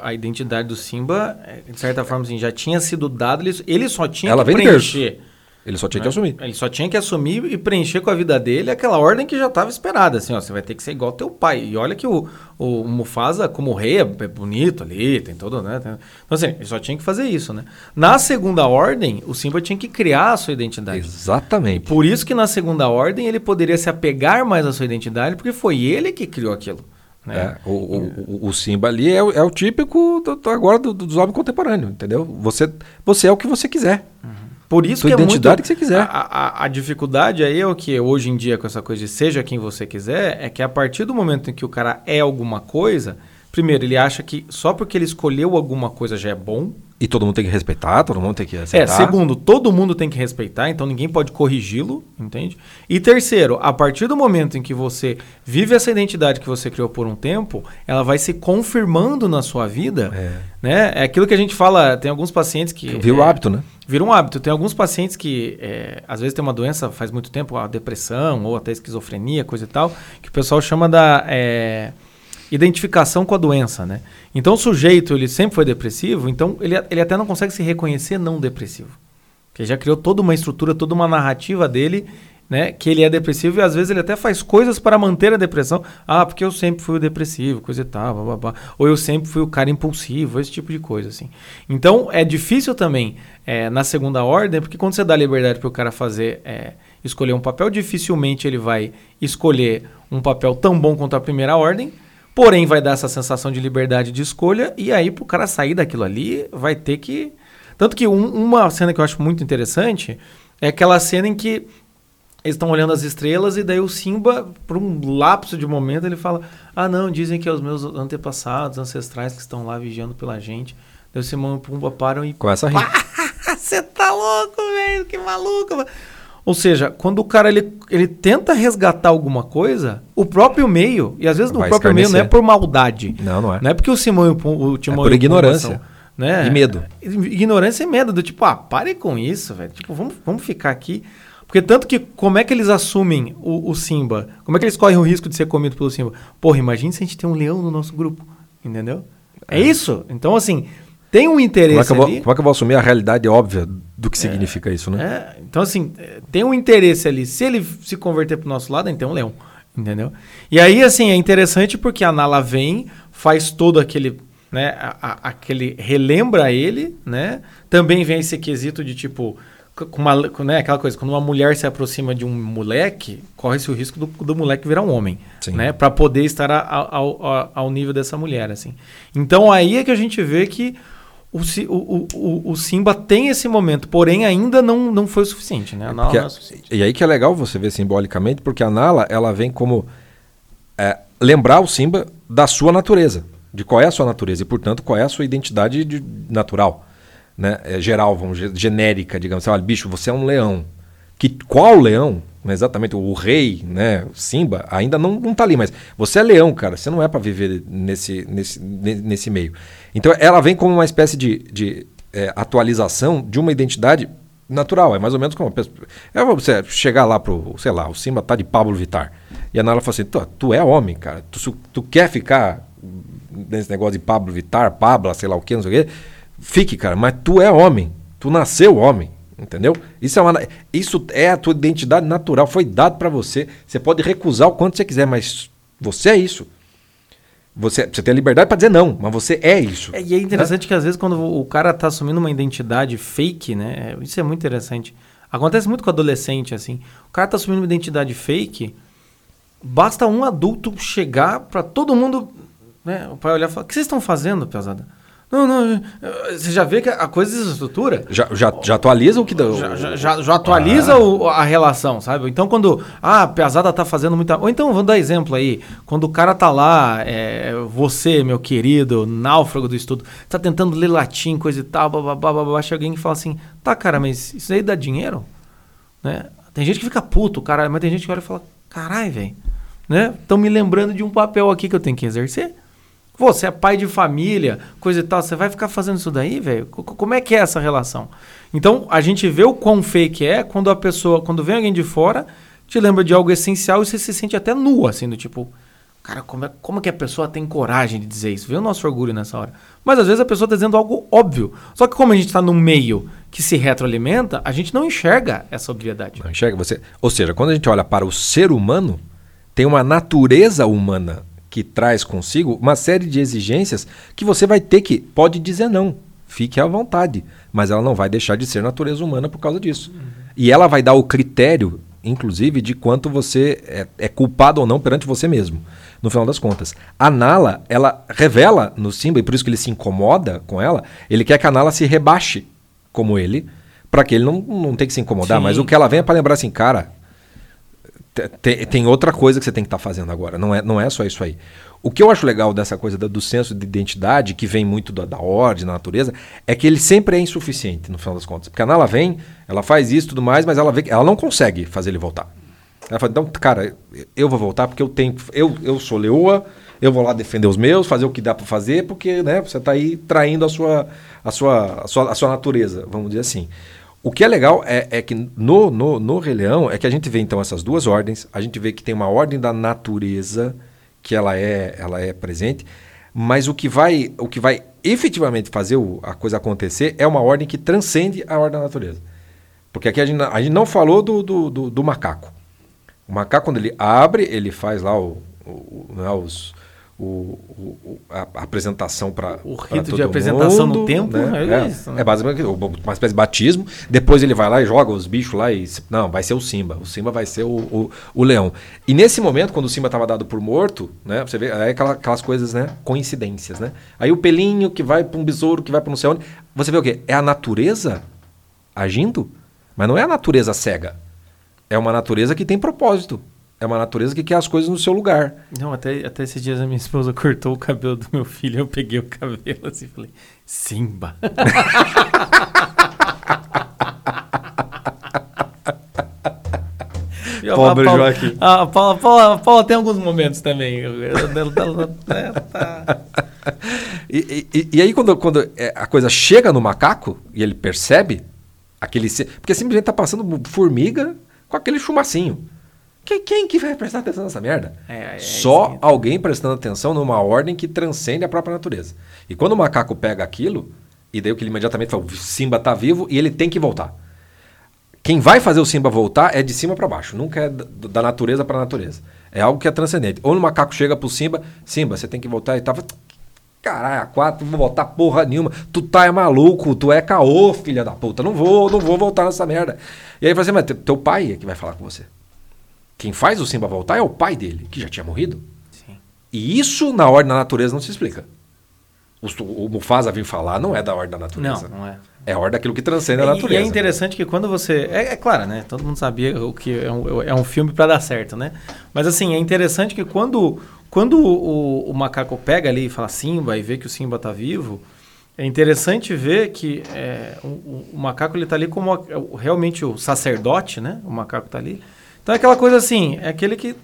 a identidade do Simba, é, de certa forma, assim, já tinha sido dada, ele, ele só tinha Ela que preencher. Ele só tinha né? que assumir. Ele só tinha que assumir e preencher com a vida dele aquela ordem que já estava esperada. Assim, ó, você vai ter que ser igual teu pai. E olha que o, o Mufasa, como rei, é é bonito ali, tem todo, né? tem- Então, assim, ele só tinha que fazer isso, né? Na segunda ordem, o Simba tinha que criar a sua identidade. Exatamente. Por isso que na segunda ordem ele poderia se apegar mais à sua identidade, porque foi ele que criou aquilo. Né? É, o, o, o, Simba ali é, é o típico do, agora do, dos homens contemporâneos, entendeu? Você, você é o que você quiser. Uhum. Por isso Tua que identidade é muito, que você quiser. A, a, a, dificuldade aí é o que hoje em dia com essa coisa de seja quem você quiser, é que a partir do momento em que o cara é alguma coisa, primeiro ele acha que só porque ele escolheu alguma coisa já é bom. E todo mundo tem que respeitar, todo mundo tem que aceitar. É, segundo, todo mundo tem que respeitar, então ninguém pode corrigi-lo, entende? E terceiro, a partir do momento em que você vive essa identidade que você criou por um tempo, ela vai se confirmando na sua vida, É. né? É aquilo que a gente fala, tem alguns pacientes que... Vira o é, hábito, né? Vira um hábito. Tem alguns pacientes que, é, às vezes, tem uma doença faz muito tempo, a depressão ou até esquizofrenia, coisa e tal, que o pessoal chama da é, identificação com a doença, né? Então, o sujeito, ele sempre foi depressivo, então ele, ele até não consegue se reconhecer não depressivo. Porque já criou toda uma estrutura, toda uma narrativa dele, né? Que ele é depressivo e, às vezes, ele até faz coisas para manter a depressão. Ah, porque eu sempre fui o depressivo, coisa e tal, blá, blá, blá. Ou eu sempre fui o cara impulsivo, esse tipo de coisa, assim. Então, é difícil também é, na segunda ordem, porque quando você dá liberdade para o cara fazer, é, escolher um papel, dificilmente ele vai escolher um papel tão bom quanto a primeira ordem, porém vai dar essa sensação de liberdade de escolha, e aí para o cara sair daquilo ali, vai ter que... Tanto que um, uma cena que eu acho muito interessante é aquela cena em que eles estão olhando as estrelas e daí o Simba, por um lapso de momento, ele fala: Ah, não, dizem que é os meus antepassados, ancestrais que estão lá vigiando pela gente. Daí o Simão e o Pumba param e. Começa a rir. *laughs* Você tá louco, velho, que maluco. Mano. Ou seja, quando o cara ele, ele tenta resgatar alguma coisa, o próprio meio, e às vezes no Vai próprio meio não é por maldade. Não, não é. Não é porque o Simão e o, Pum- o Timão por o Pumba ignorância. são, né? E medo. Ignorância e medo, do tipo, ah, pare com isso, velho. Tipo, vamos, vamos ficar aqui. Porque tanto que, como é que eles assumem o, o Simba? Como é que eles correm o risco de ser comido pelo Simba? Porra, imagine se a gente tem um leão no nosso grupo, entendeu? É, isso. Então, assim, tem um Como é, interesse que eu vou, como é que eu vou assumir a realidade óbvia do que significa isso, né? É, então, assim, é, tem um interesse ali. Se ele se converter pro nosso lado, a gente tem um leão. Entendeu? E aí, assim, é interessante porque a Nala vem, faz todo aquele. Né, a- a- aquele. relembra ele, né? Também vem esse quesito de tipo. Com uma, né, aquela coisa, quando uma mulher se aproxima de um moleque, corre-se o risco do, do moleque virar um homem, Sim. né? Para poder estar a- a- ao, ao, nível dessa mulher, assim. Então aí é que a gente vê que o, o, o, o- Simba tem esse momento, porém ainda não, não foi o suficiente, né? A Nala Porque- não é suficiente. e aí que é legal você ver simbolicamente, porque a Nala ela vem como é, lembrar o Simba da sua natureza, de qual é a sua natureza e, portanto, qual é a sua identidade de- natural, né? É, geral, vamos genérica, digamos. Assim, Olha, bicho, você é um leão. Que qual leão? É Exatamente, o rei, né, Simba, ainda não, não tá ali, mas você é leão, cara, você não é para viver nesse, nesse, ne- nesse meio. Então ela vem como uma espécie de, de é, atualização de uma identidade natural, é mais ou menos como. É você chegar lá pro, sei lá, o Simba tá de Pablo Vittar. E a Nala fala assim: tu, tu é homem, cara. Tu, tu quer ficar nesse negócio de Pablo Vittar, Pabla, sei lá o que, não sei o quê. Fique, cara, mas tu é homem. Tu nasceu homem. Entendeu? Isso é, uma, isso é a tua identidade natural, foi dado pra você. Você pode recusar o quanto você quiser, mas você é isso. Você, você tem a liberdade pra dizer não, mas você é isso. É, e é interessante que às vezes quando o cara tá assumindo uma identidade fake, né? Isso é muito interessante. Acontece muito com adolescente, assim. O cara tá assumindo uma identidade fake, basta um adulto chegar pra todo mundo, né? O pai olhar e falar, o que vocês estão fazendo, pesada? Não, não, você já vê que a coisa desestrutura. Já, já, já atualiza o que dá. Já, já, já- já atualiza Ah. o- a relação, sabe? Então, quando. Ah, a pesada tá fazendo muita. Ou então, vamos dar exemplo aí. Quando o cara tá lá, é, você, meu querido, náufrago do estudo, tá tentando ler latim, coisa e tal, bababá, babá, chega alguém que fala assim: tá, cara, mas isso aí dá dinheiro? Né? Tem gente que fica puto, cara, mas tem gente que olha e fala: caralho, velho. Né? Estão me lembrando de um papel aqui que eu tenho que exercer. Você é pai de família, coisa e tal, você vai ficar fazendo isso daí, velho? Co- Como é que é essa relação? Então, a gente vê o quão fake é quando a pessoa, quando vem alguém de fora, te lembra de algo essencial e você se sente até nu, assim, do tipo, cara, como é, como que a pessoa tem coragem de dizer isso? Vê o nosso orgulho nessa hora. Mas às vezes a pessoa está dizendo algo óbvio. Só que como a gente está no meio que se retroalimenta, a gente não enxerga essa obviedade. Não enxerga você. Ou seja, quando a gente olha para o ser humano, tem uma natureza humana que traz consigo uma série de exigências que você vai ter que pode dizer não. Fique à vontade, mas ela não vai deixar de ser natureza humana por causa disso. E ela vai dar o critério inclusive, de quanto você é, é culpado ou não perante você mesmo, no final das contas. A Nala, ela revela no Simba, e por isso que ele se incomoda com ela, ele quer que a Nala se rebaixe como ele, para que ele não, não tenha que se incomodar. Sim. Mas o que ela vem é para lembrar assim, cara, te- te- tem outra coisa que você tem que estar fazendo agora, não é, não é só isso aí. O que eu acho legal dessa coisa do senso de identidade, que vem muito da, da ordem, da natureza, é que ele sempre é insuficiente, no final das contas. Porque a Nala vem, ela faz isso e tudo mais, mas ela, vê ela não consegue fazer ele voltar. Ela fala, então, cara, eu vou voltar porque eu tenho. Eu, eu sou leoa, eu vou lá defender os meus, fazer o que dá para fazer, porque né, você está aí traindo a sua, a, sua, a, sua, a sua natureza, vamos dizer assim. O que é legal é, é que no, no, no Rei Leão é que a gente vê então essas duas ordens, a gente vê que tem uma ordem da natureza, que ela é, ela é presente, mas o que vai, o que vai efetivamente fazer o- a coisa acontecer é uma ordem que transcende a ordem da natureza. Porque aqui a gente, a gente não falou do, do, do- do macaco. O macaco, quando ele abre, ele faz lá o, o- né, os, o, o- a, apresentação para O rito de apresentação no templo, né? é É, isso, né? é basicamente uma espécie de batismo. Depois ele vai lá e joga os bichos lá e. Não, vai ser o Simba. O Simba vai ser o, o, o leão. E nesse momento, quando o Simba estava dado por morto, né? Você vê aí aquela- aquelas coisas, né? Coincidências, né? Aí o pelinho que vai para um besouro, que vai para não sei onde. Você vê o quê? É a natureza agindo? Mas não é a natureza cega. É uma natureza que tem propósito. É uma natureza que quer as coisas no seu lugar. Não, até, até esses dias a minha esposa cortou o cabelo do meu filho. Eu peguei o cabelo assim e falei: Simba. Pobre a Paula- Joaquim. A Paula, a Paula- a Paula tem alguns momentos também. E, e- e aí, quando, quando é, a coisa chega no macaco e ele percebe aquele. Porque simplesmente tá passando formiga com aquele chumacinho. Quem, quem que vai prestar atenção nessa merda? É, é Só esquisito. alguém prestando atenção numa ordem que transcende a própria natureza. E quando o macaco pega aquilo, e daí o que ele imediatamente fala, o Simba tá vivo e ele tem que voltar. Quem vai fazer o Simba voltar é de cima para baixo, nunca é da, natureza para natureza. É algo que é transcendente. Ou o macaco chega pro Simba, Simba, você tem que voltar e tava. Caralho, a quatro, não vou voltar porra nenhuma. Tu tá é maluco, tu é caô, filha da puta. Não vou, não vou voltar nessa merda. E aí você, mas te- teu pai é que vai falar com você. Quem faz o Simba voltar é o pai dele, que já tinha morrido. Sim. E isso na ordem da natureza não se explica. O, o Mufasa vir falar não é da ordem da natureza. Não, não é. É a ordem daquilo que transcende a E- natureza. E é interessante que quando você. É, é claro, né? Todo mundo sabia o que é um, é um filme para dar certo, né? Mas assim, é interessante que quando, quando o, o macaco pega ali e fala Simba e vê que o Simba tá vivo, é interessante ver que é, o, o- macaco ele tá ali como a- o- realmente o sacerdote, né? O macaco tá ali. Então é aquela coisa assim, é aquele que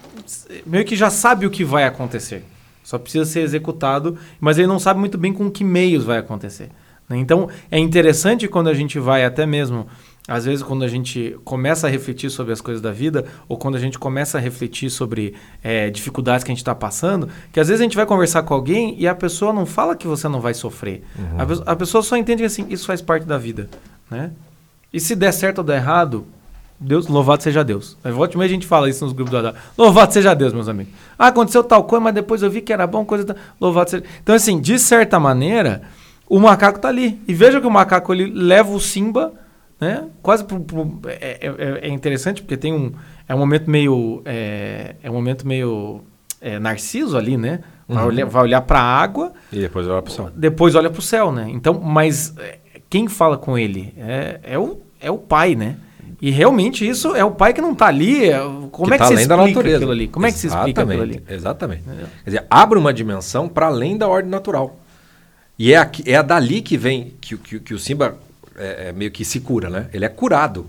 meio que já sabe o que vai acontecer. Só precisa ser executado, mas ele não sabe muito bem com que meios vai acontecer. né? Então é interessante quando a gente vai até mesmo, às vezes quando a gente começa a refletir sobre as coisas da vida, ou quando a gente começa a refletir sobre é, dificuldades que a gente está passando, que às vezes a gente vai conversar com alguém e a pessoa não fala que você não vai sofrer. A, pe- a pessoa só entende que assim, isso faz parte da vida. Né? E se der certo ou der errado, Deus, louvado seja Deus. Aí, Volta e meia a gente fala isso nos grupos do WhatsApp. Louvado seja Deus, meus amigos. Ah, aconteceu tal coisa, mas depois eu vi que era bom, coisa. tal. Louvado seja. Então, assim, de certa maneira, o macaco tá ali. E veja que o macaco ele leva o Simba, né? Quase pro. pro- é, é- é interessante, porque tem um. É um momento meio. É, é um momento meio. é, narciso ali, né? Vai Uhum. olhar, vai olhar pra água, E depois olha pro céu. depois olha pro céu, né? Então, mas é, quem fala com ele é, é, o, é o pai, né? E realmente isso é o pai que não tá ali. é- Como é que tá se explica natureza. aquilo ali? Como é que se explica aquilo ali? Exatamente, Exatamente. Entendeu? Quer dizer, abre uma dimensão para além da ordem natural. E é, aqui, é dali que vem que, o- que, que o Simba é, é meio que se cura, né? Ele é curado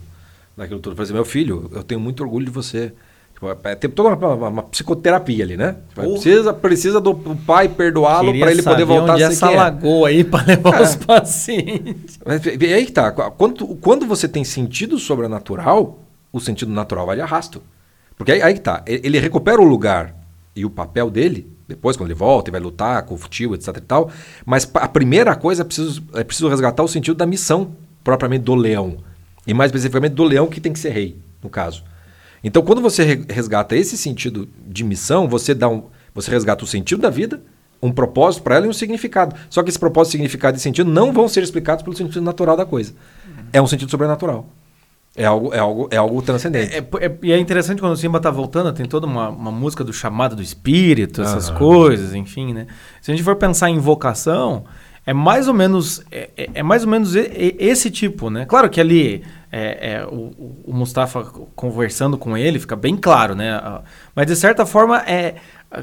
daquilo tudo. Por exemplo, meu filho, eu tenho muito orgulho de você. Tipo, é, tem toda uma, uma- uma psicoterapia ali, né? Tipo, Porra. Precisa, precisa do pai perdoá-lo para ele poder voltar onde a ser essa é. lagoa aí para levar É. os pacientes. Mas, e aí que tá. Quando, quando você tem sentido sobrenatural, o sentido natural vai de arrasto. Porque aí, aí que tá. Ele recupera o lugar e o papel dele, depois, quando ele volta e vai lutar com o tio, etc e tal. Mas a primeira coisa é preciso, é preciso resgatar o sentido da missão, propriamente do leão. E mais especificamente do leão que tem que ser rei, no caso. Então, quando você re- resgata esse sentido de missão, você dá um, você resgata o sentido da vida, um propósito para ela e um significado. Só que esse propósito, significado e sentido não vão ser explicados pelo sentido natural da coisa. É um sentido sobrenatural. É algo, é algo, é algo transcendente. É, é- e é interessante quando o Simba tá voltando, tem toda uma, uma música do chamado do espírito, essas coisas, enfim, né? Se a gente for pensar em invocação, é mais ou menos é, é- é mais ou menos esse tipo, né? Claro que ali é, é, o, o- Mustafa conversando com ele fica bem claro, né? Ah, Mas de certa forma é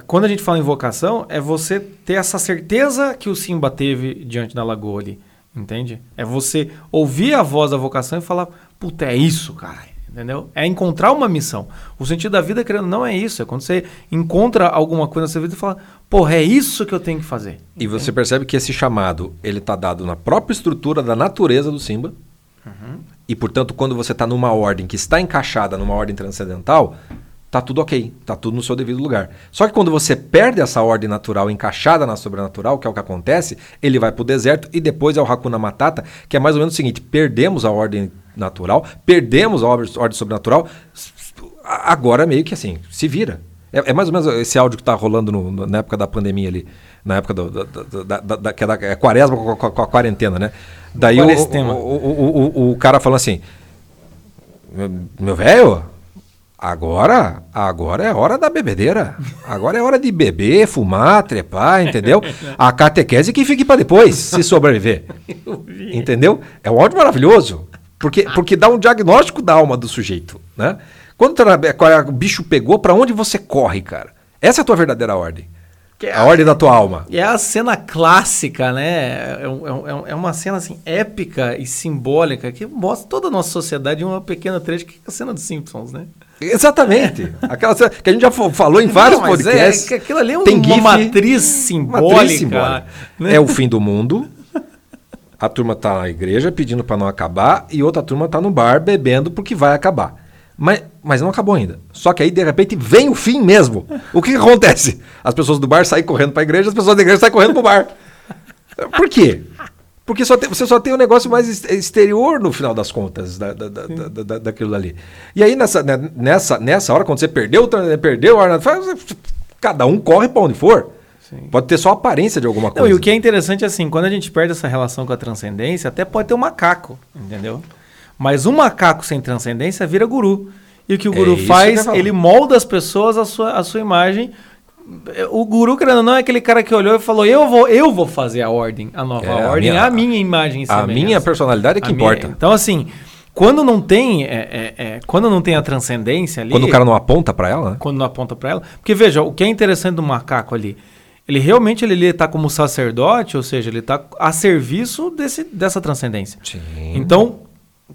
quando a gente fala em invocação, é você ter essa certeza que o Simba teve diante da lagoa ali, entende? É você ouvir a voz da vocação e falar, puta, é isso, cara. Entendeu? É encontrar uma missão. O sentido da vida, querendo não, é isso. É quando você encontra alguma coisa na sua vida e fala, porra, é isso que eu tenho que fazer. E você percebe que esse chamado ele está dado na própria estrutura da natureza do Simba. E, portanto, quando você está numa ordem que está encaixada numa ordem transcendental, tá tudo ok, tá tudo no seu devido lugar. Só que quando você perde essa ordem natural encaixada na sobrenatural, que é o que acontece, ele vai para o deserto e depois é o Hakuna Matata, que é mais ou menos o seguinte: perdemos a ordem natural, perdemos a ordem sobrenatural, agora meio que assim, se vira. É, é mais ou menos esse áudio que está rolando no- no- na época da pandemia ali, na época do, da, da- da- da- da- que é da é quaresma com, a- com a- com a quarentena, né? Daí o, Quarestema. o, o, o, o cara falando assim, meu- meu velho, agora, agora é hora da bebedeira. Agora é hora de beber, fumar, trepar, entendeu? A catequese que fique para depois, se sobreviver. *laughs* Entendeu? É um áudio maravilhoso. Porque, porque dá um diagnóstico da alma do sujeito, né? Quando qual- o bicho pegou, para onde você corre, cara? Essa é a tua verdadeira ordem. Que é A ordem da tua alma. E é a cena clássica, né? É, é um- é uma cena assim épica e simbólica que mostra toda a nossa sociedade em uma pequena trecho, que é a cena dos Simpsons, né? Exatamente. Aquela cena que a gente já falou em vários Não, mas podcasts. É, que aquilo ali é um- uma gif, matriz simbólica. Matriz simbólica. né? É o fim do mundo. A turma tá na igreja pedindo para não acabar e outra turma tá no bar bebendo porque vai acabar. Mas, mas não acabou ainda. Só que aí, de repente, vem o fim mesmo. O que, que acontece? As pessoas do bar saem correndo para a igreja, as pessoas da igreja saem correndo para o bar. Por quê? Porque só tem- você só tem um negócio mais ex- exterior no final das contas da, da, da, da- da- daquilo ali. E aí, nessa, né, nessa, nessa hora, quando você perdeu, o perdeu a hora, faz- cada um corre para onde for. Sim. Pode ter só aparência de alguma Não, coisa. e o que é interessante assim, quando a gente perde essa relação com a transcendência, até pode ter um macaco, entendeu? Mas um macaco sem transcendência vira guru. E o que o É guru eu faz, ele molda as pessoas à sua, à sua imagem. O guru, querendo ou não, é aquele cara que olhou e falou: Eu vou, eu vou fazer a ordem, a nova É, a ordem, minha- a minha imagem A semelhança." minha personalidade é que A minha- importa. Então, assim, quando não tem, é, é, é, quando não tem a transcendência ali. Quando o cara não aponta para ela, né? quando não aponta para ela. Porque veja, o que é interessante do macaco ali, ele realmente ele está como sacerdote, ou seja, ele está a serviço desse, dessa transcendência. Sim. Então,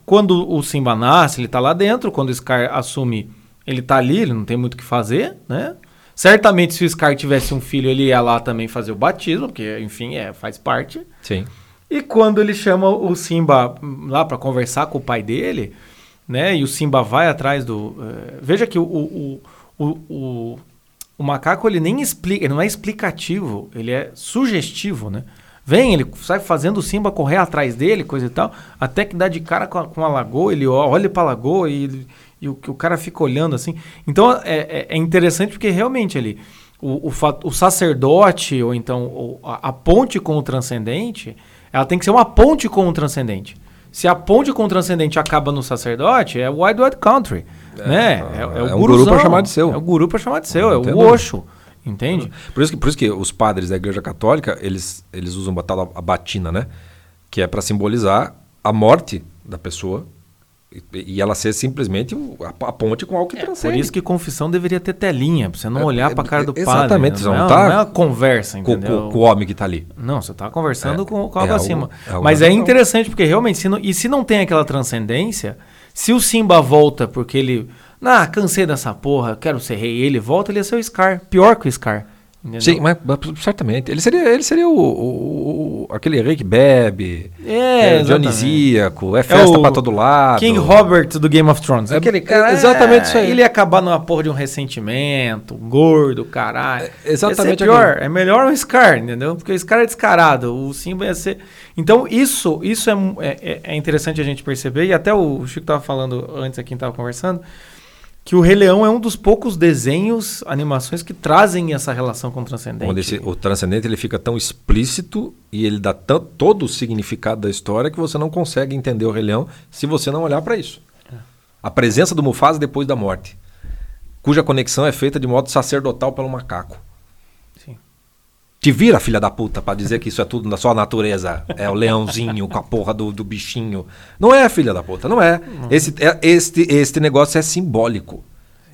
quando o Simba nasce, ele está lá dentro, quando o Scar assume, ele está ali, ele não tem muito o que fazer, né? Certamente, se o Scar tivesse um filho, ele ia lá também fazer o batismo, porque, enfim, é, faz parte. Sim. E quando ele chama o Simba lá para conversar com o pai dele, né? E o Simba vai atrás do. eh, veja que o, o, o, o, o macaco ele nem explica, ele não é explicativo, ele é sugestivo, né? Vem, ele sai fazendo o Simba correr atrás dele, coisa e tal, até que dá de cara com a, com a lagoa, ele olha para a lagoa e, e o, o cara fica olhando assim. Então é, é- é interessante porque realmente ali o, o, o sacerdote, ou então o- a, a ponte com o transcendente, ela tem que ser uma ponte com o transcendente. Se a ponte com o transcendente acaba no sacerdote, é o Wild Wild Country. né? É, é o é um guru pra chamar de seu. É o guru para chamar de seu, é Não o dúvida. Entende? Por isso, que, por isso que os padres da Igreja Católica, eles, eles usam a tal a batina, né? Que é para simbolizar a morte da pessoa e, ela ser simplesmente a, ponte com algo que Por transcende. isso que confissão deveria ter telinha, pra você não É, olhar é, pra cara do é, padre. exatamente, né? Não, você é, não tá não é uma conversa, com, entendeu? com- com o homem que está ali. Não, você tá conversando É, com, com é algo algo- acima. é algo Mas é interessante porque realmente, se não, e se não tem aquela transcendência, se o Simba volta porque ele. Ah, cansei dessa porra, quero ser rei, ele volta, ele ia ser o Scar. Pior que o Scar. entendeu? Sim, mas, mas certamente. Ele seria, ele seria o, o- o- aquele rei que bebe, É, exatamente. dionisíaco, é festa o pra todo lado. King Robert do Game of Thrones. É, aquele cara. é exatamente isso aí. Ele ia acabar numa porra de um ressentimento, um gordo, caralho. É, exatamente ser pior. É melhor o Scar, entendeu? Porque o Scar é descarado. O Simba ia ser. Então, isso, isso é, é, é- é interessante a gente perceber. E até o Chico tava falando antes aqui, tava conversando. Que o Rei Leão é um dos poucos desenhos, animações que trazem essa relação com o transcendente. Onde esse- o transcendente ele fica tão explícito e ele dá todo o significado da história que você não consegue entender o Rei Leão se você não olhar para isso. É. A presença do Mufasa depois da morte, cuja conexão é feita de modo sacerdotal pelo macaco. Te vira, filha da puta, pra dizer que isso é tudo da sua natureza. É o leãozinho com a porra do, do bichinho. Não é, filha da puta, não é. Esse, é este, este negócio é simbólico.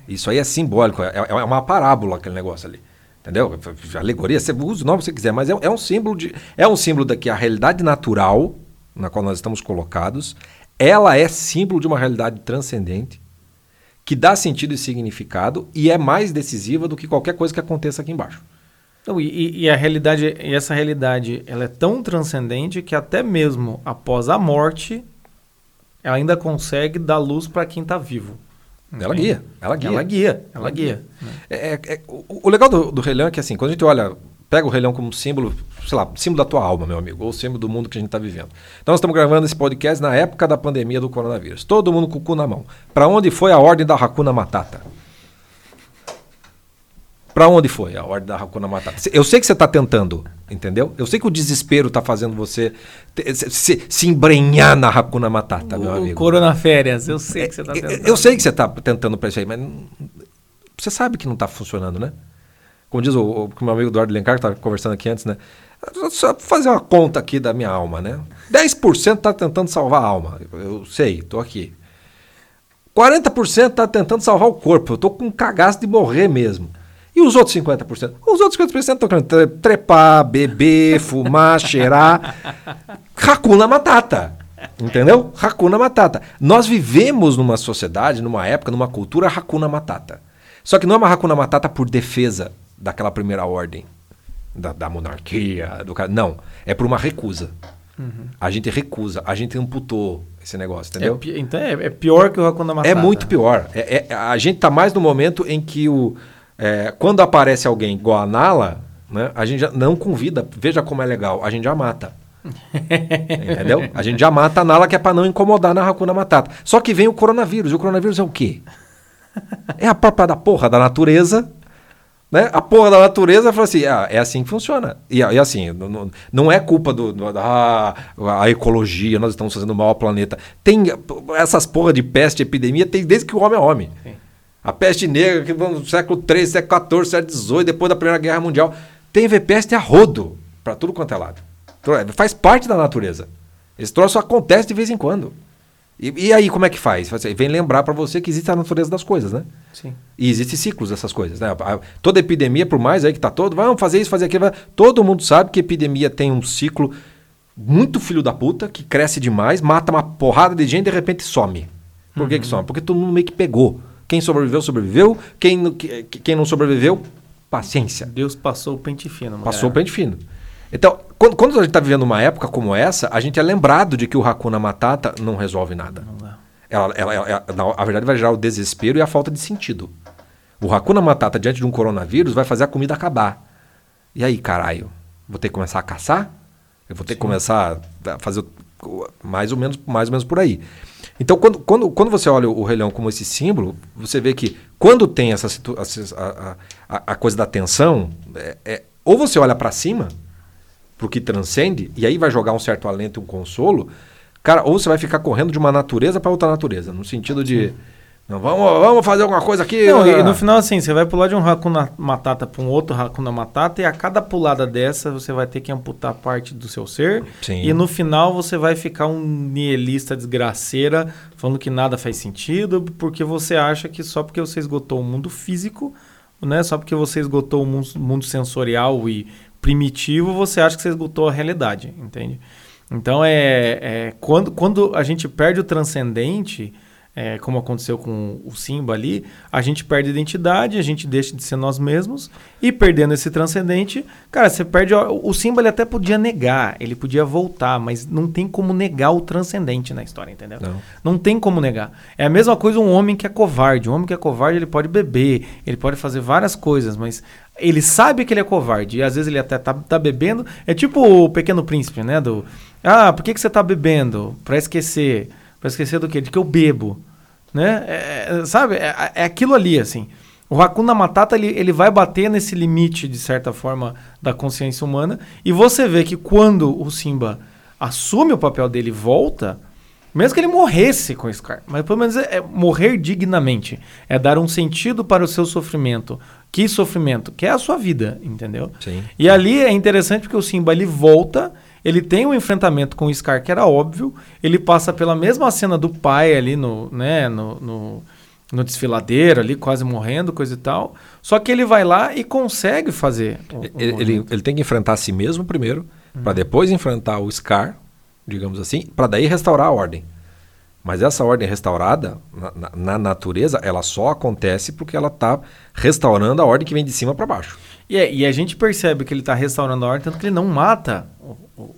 Isso aí é simbólico, é, é uma parábola aquele negócio ali. Entendeu? Alegoria, você usa o nome que você quiser, mas é, é um símbolo de. É um símbolo daqui, a realidade natural na qual nós estamos colocados, ela é símbolo de uma realidade transcendente que dá sentido e significado e é mais decisiva do que qualquer coisa que aconteça aqui embaixo. Não, e, e, a realidade, e essa realidade, ela é tão transcendente que até mesmo após a morte, ela ainda consegue dar luz para quem está vivo. Ela guia, ela guia. Ela guia, ela guia. É, é, é, o, o, legal do, do Rei Leão é que assim, quando a gente olha, pega o Rei Leão como símbolo, sei lá, símbolo da tua alma, meu amigo, ou símbolo do mundo que a gente está vivendo. Então nós estamos gravando esse podcast na época da pandemia do coronavírus. Todo mundo com o cu na mão. Para onde foi a ordem da Hakuna Matata? Para onde foi a ordem da Hakuna Matata? Eu sei que você está tentando, entendeu? Eu sei que o desespero está fazendo você se, se, se, embrenhar na Hakuna Matata, o, meu amigo. Corona férias, eu sei que você está tentando. Eu sei que você está tentando para isso aí, mas você sabe que não está funcionando, né? Como diz o, o meu amigo Eduardo Lencar, que estava conversando aqui antes, né? Só fazer uma conta aqui da minha alma, né? 10% está tentando salvar a alma. Eu sei, estou aqui. 40% está tentando salvar o corpo. Eu estou com um cagaço de morrer mesmo. E os outros 50%? Os outros 50% estão querendo trepar, beber, *laughs* fumar, cheirar. Hakuna Matata. Entendeu? Hakuna Matata. Nós vivemos numa sociedade, numa época, numa cultura Hakuna Matata. Só que não é uma Hakuna Matata por defesa daquela primeira ordem, da, da monarquia, do cara. Não. É por uma recusa. Uhum. A gente recusa, a gente amputou esse negócio, entendeu? É, então é, é, pior que o Hakuna Matata. É muito pior. É, é, a gente está mais no momento em que o é, quando aparece alguém igual a Nala, né, a gente já não convida, veja como é legal, a gente já mata. *laughs* Entendeu? A gente já mata a Nala que é para não incomodar na Hakuna Matata. Só que vem o coronavírus. E o coronavírus é o quê? É a própria da porra da natureza. Né? A porra da natureza fala assim: ah, é assim que funciona. E, e assim, não, não, é culpa do, do da a ecologia, nós estamos fazendo mal ao planeta. Tem essas porra de peste, epidemia, tem desde que o homem é homem. Sim. A peste negra, que no século III, século XIV, século XVIII, depois da Primeira Guerra Mundial. Teve peste a rodo, para tudo quanto é lado. Então, é, faz parte da natureza. Esse troço acontece de vez em quando. E, e aí, como é que faz? Vem lembrar para você que existe a natureza das coisas, né? Sim. E existem ciclos dessas coisas. Né? Toda epidemia, por mais aí que tá todo, vamos fazer isso, fazer aquilo. Todo mundo sabe que epidemia tem um ciclo muito filho da puta, que cresce demais, mata uma porrada de gente e de repente some. Por uhum. que, que some? Porque todo mundo meio que pegou. Quem sobreviveu, sobreviveu. Quem, quem não sobreviveu, paciência. Deus passou o pente fino. Mulher. Passou o pente fino. Então, quando, quando a gente está vivendo uma época como essa, a gente é lembrado de que o Hakuna Matata não resolve nada. Não ela, ela, ela, ela, na verdade, vai gerar o desespero e a falta de sentido. O Hakuna Matata, diante de um coronavírus, vai fazer a comida acabar. E aí, caralho? Vou ter que começar a caçar? Eu vou ter Sim. que começar a fazer mais ou menos, mais ou menos por aí. Então, quando, quando, quando você olha o Rei Leão como esse símbolo, você vê que quando tem essa a, a, a, coisa da tensão, é, é ou você olha para cima, para o que transcende, e aí vai jogar um certo alento e um consolo, cara, ou você vai ficar correndo de uma natureza para outra natureza, no sentido de. Sim não, vamos, vamos fazer alguma coisa aqui. Não, e no final, assim, você vai pular de um Hakuna Matata para um outro Hakuna Matata, e a cada pulada dessa você vai ter que amputar parte do seu ser. Sim. E no final você vai ficar um nihilista desgraceira, falando que nada faz sentido, porque você acha que só porque você esgotou o mundo físico, né, só porque você esgotou o mundo, mundo sensorial e primitivo, você acha que você esgotou a realidade, entende? Então, é, é quando, quando a gente perde o transcendente é, como aconteceu com o Simba ali, a gente perde a identidade, a gente deixa de ser nós mesmos e perdendo esse transcendente, cara, você perde. O Simba ele até podia negar, ele podia voltar, mas não tem como negar o transcendente na história, entendeu? Não. não tem como negar. É a mesma coisa um homem que é covarde. Um homem que é covarde, ele pode beber, ele pode fazer várias coisas, mas ele sabe que ele é covarde e às vezes ele até tá, tá bebendo. É tipo o Pequeno Príncipe, né? Do, ah, por que, que você tá bebendo? Para esquecer. Para esquecer do quê? De que eu bebo. Né? É, é, sabe? É, é, aquilo ali, assim. O Hakuna Matata ele, ele vai bater nesse limite, de certa forma, da consciência humana. E você vê que quando o Simba assume o papel dele e volta, Mesmo que ele morresse com o Scar, mas pelo menos é, é morrer dignamente. É dar um sentido para o seu sofrimento. Que sofrimento? Que é a sua vida, entendeu? Sim. E ali é interessante porque o Simba ele volta, ele tem um enfrentamento com o Scar que era óbvio, ele passa pela mesma cena do pai ali no, né, no, no, no desfiladeiro ali, quase morrendo, coisa e tal. Só que ele vai lá e consegue fazer. o- o Ele, ele, ele tem que enfrentar a si mesmo primeiro, Uhum. para depois enfrentar o Scar, digamos assim, para daí restaurar a ordem. Mas essa ordem restaurada, na, na- na natureza, ela só acontece porque ela está restaurando a ordem que vem de cima para baixo. E, é- e a gente percebe que ele tá restaurando a ordem, tanto que ele não mata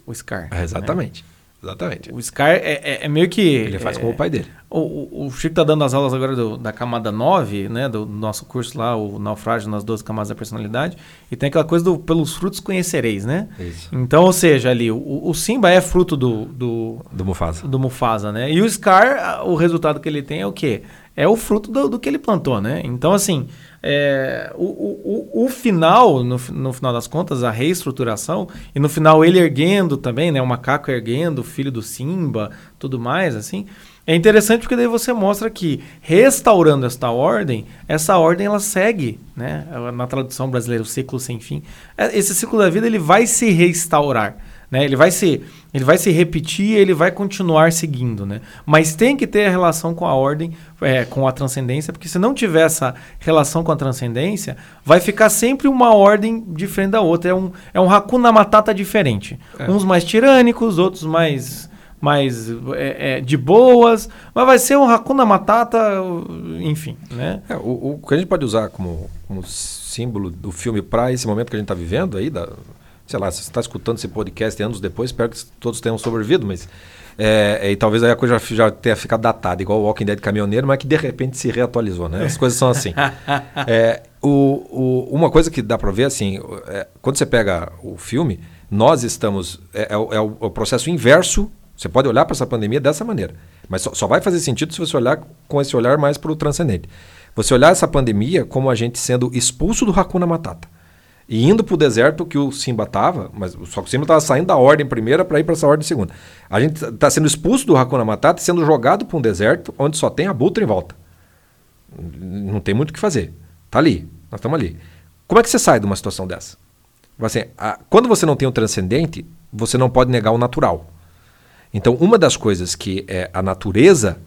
o, Scar. É, né? exatamente. Exatamente. O Scar é, é- é meio que. Ele faz é, como o pai dele. O, o, Chico tá dando as aulas agora do- da camada 9, né? Do nosso curso lá, o Naufrágio nas 12 Camadas da Personalidade. E tem aquela coisa do pelos frutos conhecereis, né? Isso. Então, ou seja, ali, o, o Simba é fruto do, do, Do Mufasa. do Mufasa, né? E o Scar, o resultado que ele tem é o quê? É o fruto do, do que ele plantou, né? Então, assim, é, o, o, o, final, no, no final das contas, a reestruturação, e no final ele erguendo também, né? O macaco erguendo, o filho do Simba, tudo mais, assim. É interessante porque daí você mostra que, restaurando esta ordem, essa ordem ela segue, né? Na tradução brasileira, o ciclo sem fim. É, Esse ciclo da vida ele vai se restaurar. Né? Ele, vai se, ele vai se repetir, ele vai continuar seguindo, né? Mas tem que ter a relação com a ordem, é, com a transcendência, porque se não tiver essa relação com a transcendência, vai ficar sempre uma ordem diferente da outra. É um, é um Hakuna Matata diferente. É. Uns mais tirânicos, outros mais, mais é, é, de boas, mas vai ser um Hakuna Matata, enfim, né? É, o, o que a gente pode usar como, como símbolo do filme para esse momento que a gente está vivendo aí, da, sei lá, se você está escutando esse podcast anos depois, espero que todos tenham sobrevivido, mas é, é, e talvez aí a coisa já, já tenha ficado datada, igual o Walking Dead caminhoneiro, mas que de repente se reatualizou, né? As coisas são assim. *laughs* É, o, o- uma coisa que dá para ver, assim, é, quando você pega o filme, nós estamos, é, o, é o- é o processo inverso, você pode olhar para essa pandemia dessa maneira, mas só, só vai fazer sentido se você olhar com esse olhar mais para o transcendente. Você olhar essa pandemia como a gente sendo expulso do Hakuna Matata. E indo para o deserto que o Simba estava, mas só que o Simba estava saindo da ordem primeira para ir para essa ordem segunda. A gente está sendo expulso do Hakuna Matata e sendo jogado para um deserto onde só tem abutre em volta. Não tem muito o que fazer. Tá ali, nós estamos ali. Como é que você sai de uma situação dessa? Assim, a- quando você não tem o transcendente, você não pode negar o natural. Então, uma das coisas que é a natureza,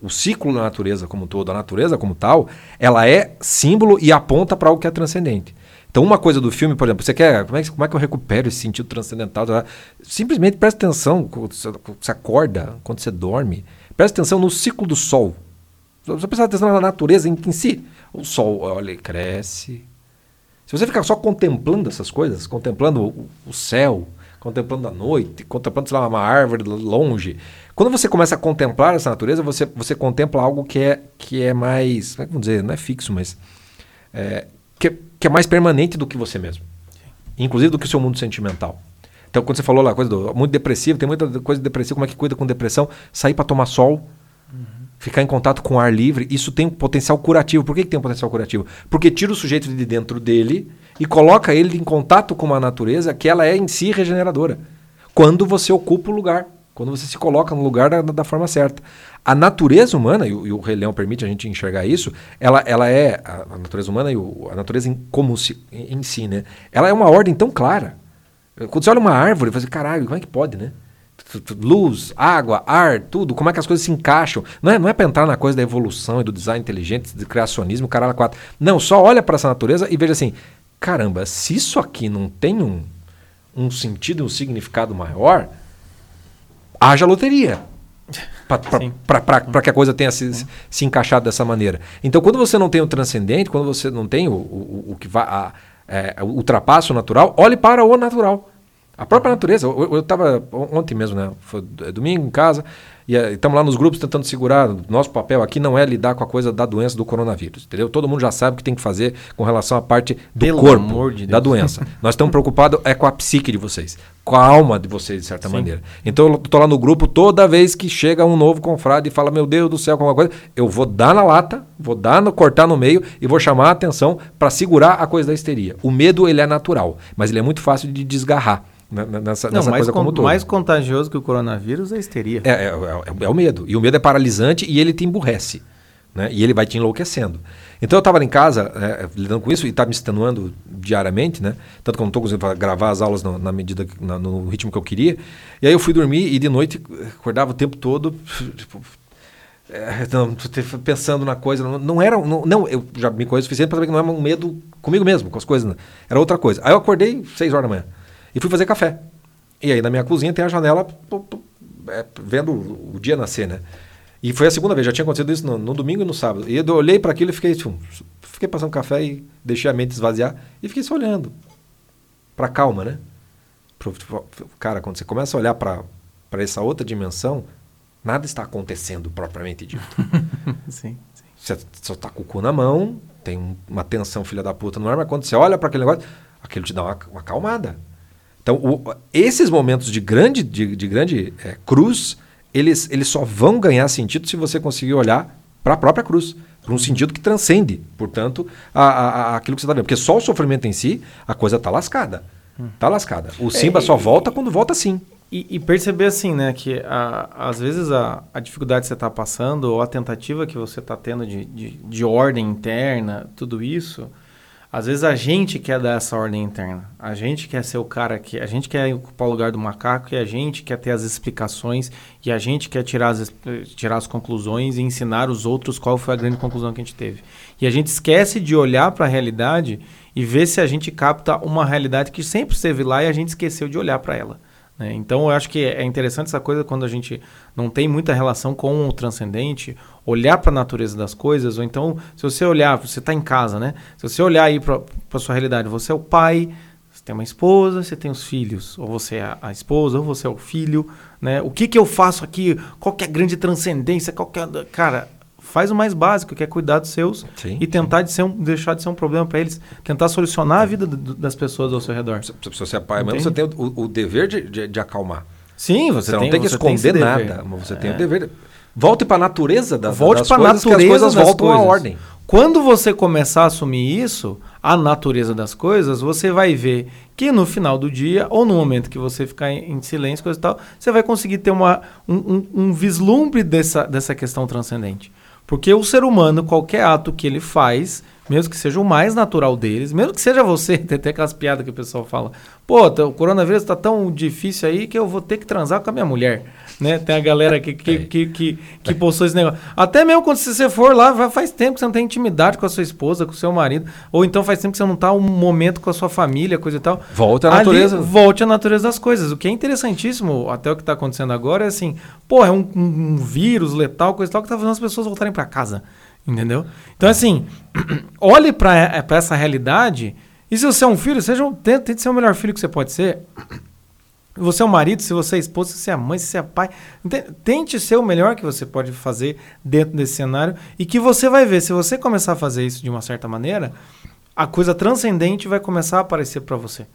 o ciclo da natureza como um todo, a natureza como tal, ela é símbolo e aponta para algo que é transcendente. Então, uma coisa do filme, por exemplo, você quer. Como é, que- como é que eu recupero esse sentido transcendental? Simplesmente preste atenção quando você, acorda, quando você dorme. Preste atenção no ciclo do sol. Você prestar atenção na natureza em, em si. O sol, olha, ele cresce. Se você ficar só contemplando essas coisas, contemplando o, o céu, contemplando a noite, contemplando, sei lá, uma árvore longe. Quando você começa a contemplar essa natureza, você, você contempla algo que é, que é mais. Como é vamos dizer? Não é fixo, mas. É, que, que é mais permanente do que você mesmo. Inclusive do que o seu mundo sentimental. Então, quando você falou lá, coisa do muito depressivo, tem muita coisa depressiva, como é que cuida com depressão? Sair para tomar sol, ficar em contato com o ar livre, isso tem um potencial curativo. Por que, que tem um potencial curativo? Porque tira o sujeito de dentro dele e coloca ele em contato com uma natureza que ela é em si regeneradora. Quando você ocupa o lugar, quando você se coloca no lugar da, da forma certa. A natureza humana, e o, e o Rei Leão permite a gente enxergar isso, ela, ela é, a, a natureza humana e o, a natureza em, como se, em, em si, né? Ela é uma ordem tão clara. Quando você olha uma árvore, você fala, caralho, como é que pode, né? luz, água, ar, tudo, como é que as coisas se encaixam. Não é, não é para entrar na coisa da evolução e do design inteligente, do criacionismo, caralho, quatro. Não, só olha para essa natureza e veja assim: caramba, se isso aqui não tem um, um sentido, um significado maior, haja loteria. Para que a coisa tenha se, se encaixado dessa maneira. Então, quando você não tem o transcendente, quando você não tem o, o, o que vai. A, é, ultrapassa o natural, olhe para o natural. A própria natureza. Eu estava ontem mesmo, né? Foi domingo em casa, e estamos lá nos grupos tentando segurar. Nosso papel aqui não é lidar com a coisa da doença do coronavírus, entendeu? Todo mundo já sabe o que tem que fazer com relação à parte do Pelo corpo, de da doença. *laughs* Nós estamos preocupados é com a psique de vocês, com a alma de vocês, de certa Sim. maneira. Então eu estou lá no grupo, toda vez que chega um novo confrade e fala, meu Deus do céu, com alguma coisa, eu vou dar na lata, vou dar no, cortar no meio e vou chamar a atenção para segurar a coisa da histeria. O medo, ele é natural, mas ele é muito fácil de desgarrar nessa, Não, nessa mais, coisa como todo. mais contagioso que o coronavírus é a histeria. É, é, é é, é o medo. E o medo é paralisante e ele te emburrece. Né? E ele vai te enlouquecendo. Então eu estava em casa é, lidando com isso e estava me extenuando diariamente, né? Tanto que eu não estou conseguindo gravar as aulas no, na medida, na, no ritmo que eu queria. E aí eu fui dormir e de noite acordava o tempo todo, tipo, é, não, pensando na coisa. Não, não era. Não, não, eu já me conheço o suficiente para saber que não era um medo comigo mesmo, com as coisas. Né? Era outra coisa. Aí eu acordei 6 horas da manhã e fui fazer café. E aí na minha cozinha tem a janela é, vendo o dia nascer, né? E foi a segunda vez, já tinha acontecido isso no, no domingo e no sábado. E eu olhei para aquilo e fiquei, tipo, fiquei passando café e deixei a mente esvaziar e fiquei só olhando. Para calma, né? Pro, tipo, cara, quando você começa a olhar para essa outra dimensão, nada está acontecendo propriamente dito. *laughs* sim, sim. Você só tá com o cu na mão, tem uma tensão filha da puta no ar, mas quando você olha para aquele negócio, aquilo te dá uma, uma acalmada. Então, o, esses momentos de grande, de, de grande é, cruz eles, eles só vão ganhar sentido se você conseguir olhar para a própria cruz, para um sentido que transcende, portanto, a, a, a aquilo que você está vendo. Porque só o sofrimento em si, a coisa está lascada. Está lascada. O Simba é, só volta quando volta sim. E, e, perceber assim, né, que a, às vezes a, a dificuldade que você está passando, ou a tentativa que você está tendo de, de, de ordem interna, tudo isso, às vezes a gente quer dar essa ordem interna. A gente quer ser o cara que. A gente quer ocupar o lugar do macaco e a gente quer ter as explicações e a gente quer tirar as, tirar as conclusões e ensinar os outros qual foi a grande conclusão que a gente teve. E a gente esquece de olhar para a realidade e ver se a gente capta uma realidade que sempre esteve lá e a gente esqueceu de olhar para ela. Né? Então eu acho que é interessante essa coisa quando a gente não tem muita relação com o transcendente, olhar para a natureza das coisas, ou então, se você olhar, você está em casa, né? Se você olhar aí para a sua realidade, você é o pai, você tem uma esposa, você tem os filhos, ou você é a esposa, ou você é o filho, né? O que, que eu faço aqui? Qual que é a grande transcendência? Qual que é... Cara, faz o mais básico, que é cuidar dos seus sim, e tentar de ser um, deixar de ser um problema para eles, tentar solucionar a vida do, das pessoas ao seu redor. Se, se você é pai mesmo, você tem o, o dever de, de, de, acalmar. Sim, você, você tem, não tem que esconder nada, mas você é. tem o é. dever. De, volte para a natureza das, volte das coisas, natureza que as coisas voltam coisas. à ordem. Quando você começar a assumir isso, a natureza das coisas, você vai ver que no final do dia, ou no momento que você ficar em, em silêncio, coisa e tal, você vai conseguir ter uma, um, um, um vislumbre dessa, dessa questão transcendente. Porque o ser humano, qualquer ato que ele faz, mesmo que seja o mais natural deles, mesmo que seja você, *laughs* tem até aquelas piadas que o pessoal fala, pô, o coronavírus está tão difícil aí que eu vou ter que transar com a minha mulher. Né? Tem a galera que, que, que, que, que postou esse negócio. Até mesmo quando você for lá, faz tempo que você não tem intimidade com a sua esposa, com o seu marido, ou então faz tempo que você não está um momento com a sua família, coisa e tal. Volte à natureza. volte à natureza das coisas. O que é interessantíssimo, até o que está acontecendo agora, é assim, pô, é um, um vírus letal, coisa e tal, que está fazendo as pessoas voltarem para casa. Entendeu? Então, assim, *clears throat* olhe para é, essa realidade. E se você é um filho, seja tente, tente ser o melhor filho que você pode ser. Você é o marido, se você é esposa, se você é mãe, se você é pai. Tente ser o melhor que você pode fazer dentro desse cenário e que você vai ver. Se você começar a fazer isso de uma certa maneira, a coisa transcendente vai começar a aparecer para você.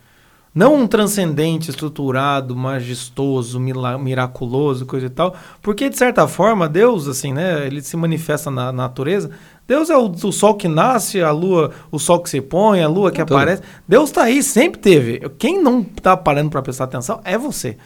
Não um transcendente, estruturado, majestoso, miraculoso, coisa e tal. Porque, de certa forma, Deus, assim, né? Ele se manifesta na natureza. Deus é o, o sol que nasce, a lua, o sol que se põe, a lua que aparece. Deus está aí, sempre teve. Quem não está parando para prestar atenção é você.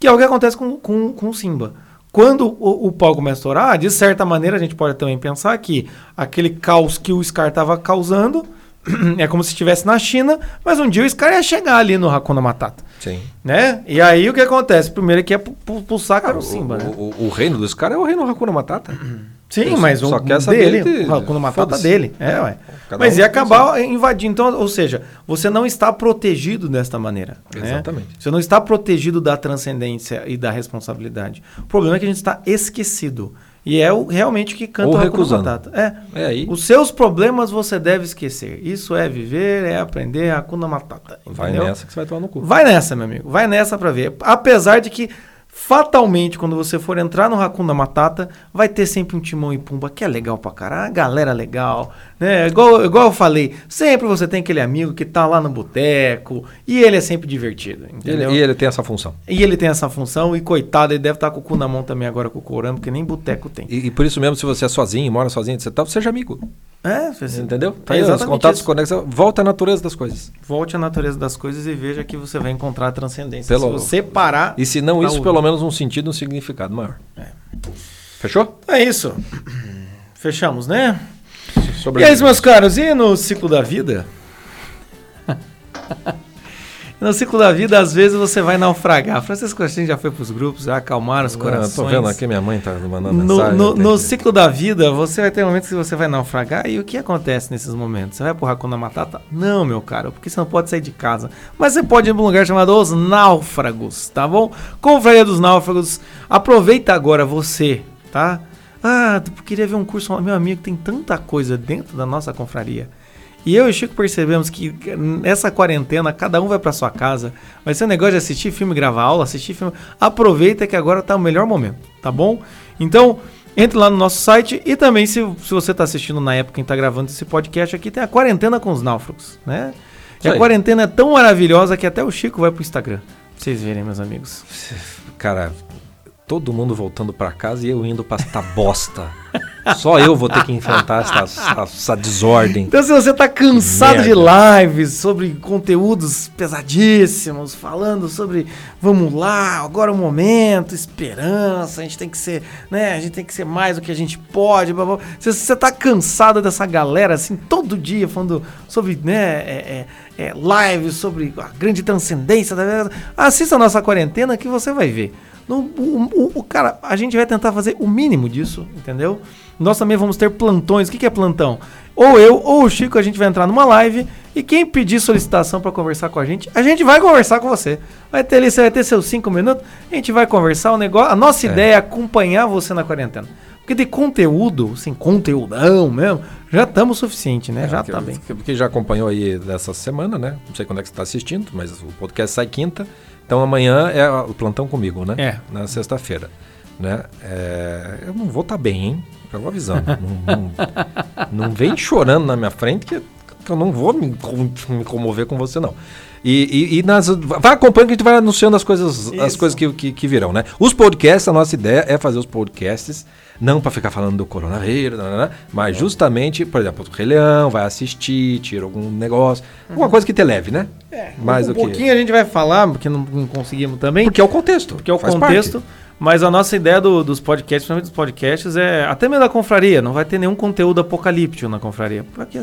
Que é o que acontece com, com, com o Simba. Quando o, o pau começa a estourar, de certa maneira a gente pode também pensar que aquele caos que o Scar estava causando *clears throat* é como se estivesse na China, mas um dia o Scar ia chegar ali no Hakuna Matata. Sim. Né? E aí o que acontece? Primeiro que é pulsar ah, o Simba, o, né? O, o, reino dos caras é o reino Hakuna Matata. *clears throat* Sim, Isso, mas só o quer dele, de... o Hakuna Matata dele. É, ué. mas um ia acabar invadindo. Então, ou seja, você não está protegido desta maneneira. Né? Exatamente. Né? Você não está protegido da transcendência e da responsabilidade. O problema é que a gente está esquecido. E é o, realmente o que canta Ou o recusando. Matata. É. é aí. Os seus problemas você deve esquecer. Isso é viver, é aprender a Hakuna Matata. Entendeu? Vai nessa que você vai tomar no cu. Vai nessa, meu amigo. Vai nessa para ver. Apesar de que fatalmente, quando você for entrar no Hakuna Matata, vai ter sempre um Timão e Pumba, que é legal pra caralho, galera legal, né? Igual, igual eu falei, sempre você tem aquele amigo que tá lá no boteco, e ele é sempre divertido, entendeu? Ele, e ele tem essa função. E ele tem essa função, e coitado, ele deve estar tá com o cu na mão também agora com o Corão, porque nem boteco tem. E, e, por isso mesmo, se você é sozinho, mora sozinho, você tá, seja amigo. É, você, entendeu? Tá aí, os contatos, conexão, volta à natureza das coisas. Volte à natureza das coisas e veja que você vai encontrar a transcendência. Pelo, se você parar... E se não isso, pelo menos um sentido, um significado maior. É. Fechou? É isso. Fechamos, né? Sobre E é isso, meus caros. E no ciclo da vida? *laughs* no ciclo da vida, às vezes você vai naufragar. Francisco Agostinho já foi pros grupos, já acalmaram os Ah, corações. tô vendo aqui, minha mãe tá mandando No, mensagem. no- no ciclo da vida, você vai ter momentos que você vai naufragar. E o que acontece nesses momentos? Você vai pro Hakuna Matata? Não, meu caro, porque você não pode sair de casa. Mas você pode ir pra um lugar chamado Os Náufragos, tá bom? Confraria dos Náufragos. Aproveita agora você, tá? Ah, queria ver um curso. Meu amigo, tem tanta coisa dentro da nossa confraria. E eu e o Chico percebemos que nessa quarentena, cada um vai pra sua casa. Vai ser um negócio de assistir filme, gravar aula, assistir filme. Aproveita que agora tá o melhor momento, tá bom? Então, entre lá no nosso site e também, se, se você tá assistindo na época em tá gravando esse podcast aqui, tem a quarentena com os náufragos, né? E a quarentena é tão maravilhosa que até o Chico vai pro Instagram. Pra vocês verem, meus amigos. Cara, todo mundo voltando pra casa e eu indo pra esta bosta. *laughs* Só eu vou ter que enfrentar essa, essa- desordem. Então, se você tá cansado de lives sobre conteúdos pesadíssimos, falando sobre vamos lá, agora é o momento, esperança, a gente tem que ser, né? A gente tem que ser mais do que a gente pode. Blá, blá. Se você tá cansado dessa galera, assim, todo dia falando sobre, né, é, é, é, lives, sobre a grande transcendência da vida, assista a nossa quarentena que você vai ver. No, o, o- o- cara, a gente vai tentar fazer o mínimo disso, entendeu? Nós também vamos ter plantões. O que, que é plantão? Ou eu ou o Chico, a gente vai entrar numa live e quem pedir solicitação para conversar com a gente, a gente vai conversar com você. Vai ter ali, você vai ter seus cinco minutos, a gente vai conversar o negócio. A nossa É. ideia é acompanhar você na quarentena. Porque de conteúdo, assim, conteúdão mesmo, já estamos o suficiente, né? já É, que- tá bem. que- Porque já acompanhou aí dessa semana, né? Não sei quando é que você está assistindo, mas o podcast sai quinta. Então amanhã é o plantão comigo, né? É. Na sexta-feira. Né? É, eu não vou estar bem, hein? Já vou avisando. não, não, não vem chorando na minha frente que, que eu não vou me, me comover com você, não. E, e, e nas, vai acompanhando que a gente vai anunciando as coisas, as coisas que, que, que virão, né? Os podcasts, a nossa ideia é fazer os podcasts, não para ficar falando do coronavírus, né, né, né, mas justamente, por exemplo, o Rei Leão vai assistir, tira algum negócio, alguma coisa que te leve, né? É, mais um do pouquinho a gente vai falar, porque não, não conseguimos também. que. Porque é o contexto. Porque é o contexto. parte. Mas a nossa ideia do- dos podcasts, principalmente dos podcasts, é até mesmo da confraria. Não vai ter nenhum conteúdo apocalíptico na confraria. Porque...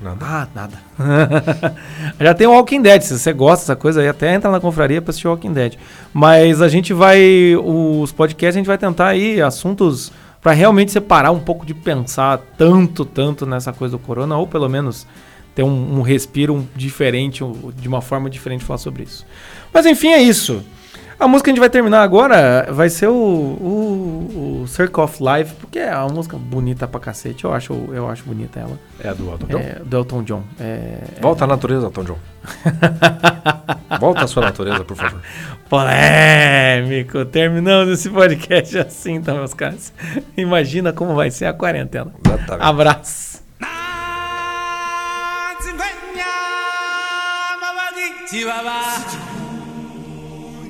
Nada. Ah, nada. *laughs* Já tem o Walking Dead. Se você gosta dessa coisa aí, até entra na confraria pra assistir o Walking Dead. Mas a gente vai. Os podcasts a gente vai tentar aí assuntos pra realmente separar um pouco de pensar tanto, tanto nessa coisa do corona, ou pelo menos ter um, um respiro um- diferente, um- de uma forma diferente de falar sobre isso. Mas enfim, é isso. A música que a gente vai terminar agora vai ser o, o, o Circle of Life, porque é uma música bonita pra cacete. Eu acho, eu acho bonita ela. É a do Elton John. É, do Elton John. É, Volta à natureza, Elton John. *laughs* Volta à sua natureza, por favor. Polêmico. Terminamos esse podcast assim, então, meus caras. Imagina como vai ser a quarentena. Exatamente. Abraço.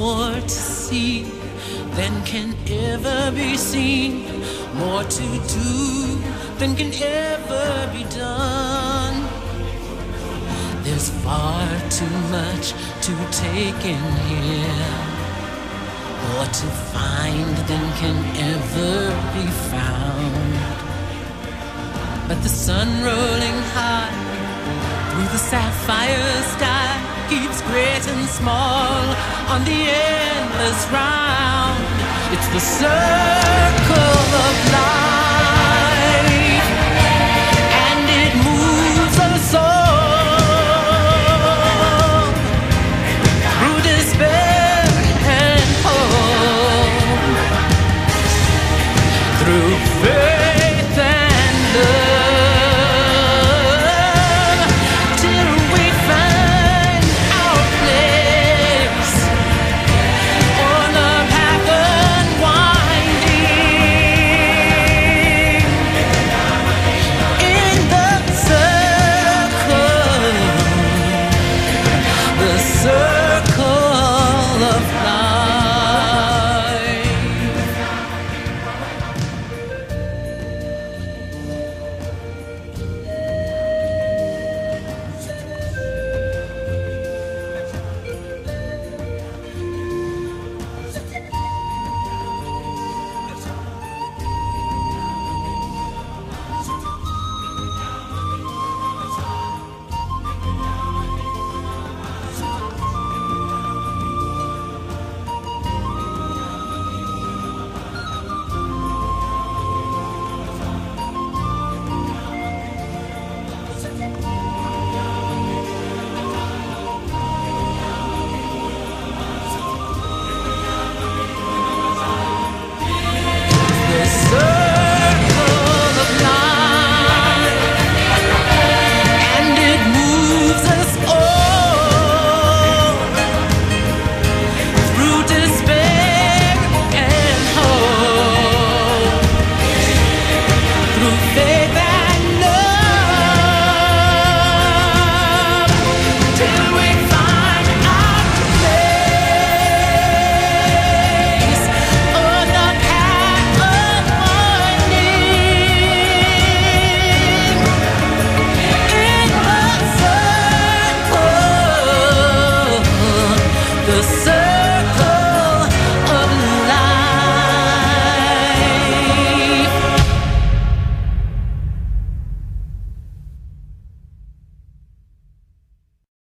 more to see than can ever be seen, more to do than can ever be done. There's far too much to take in here more to find than can ever be found. But the sun rolling high through the sapphire sky keeps great and small on the endless round. It's the circle of life.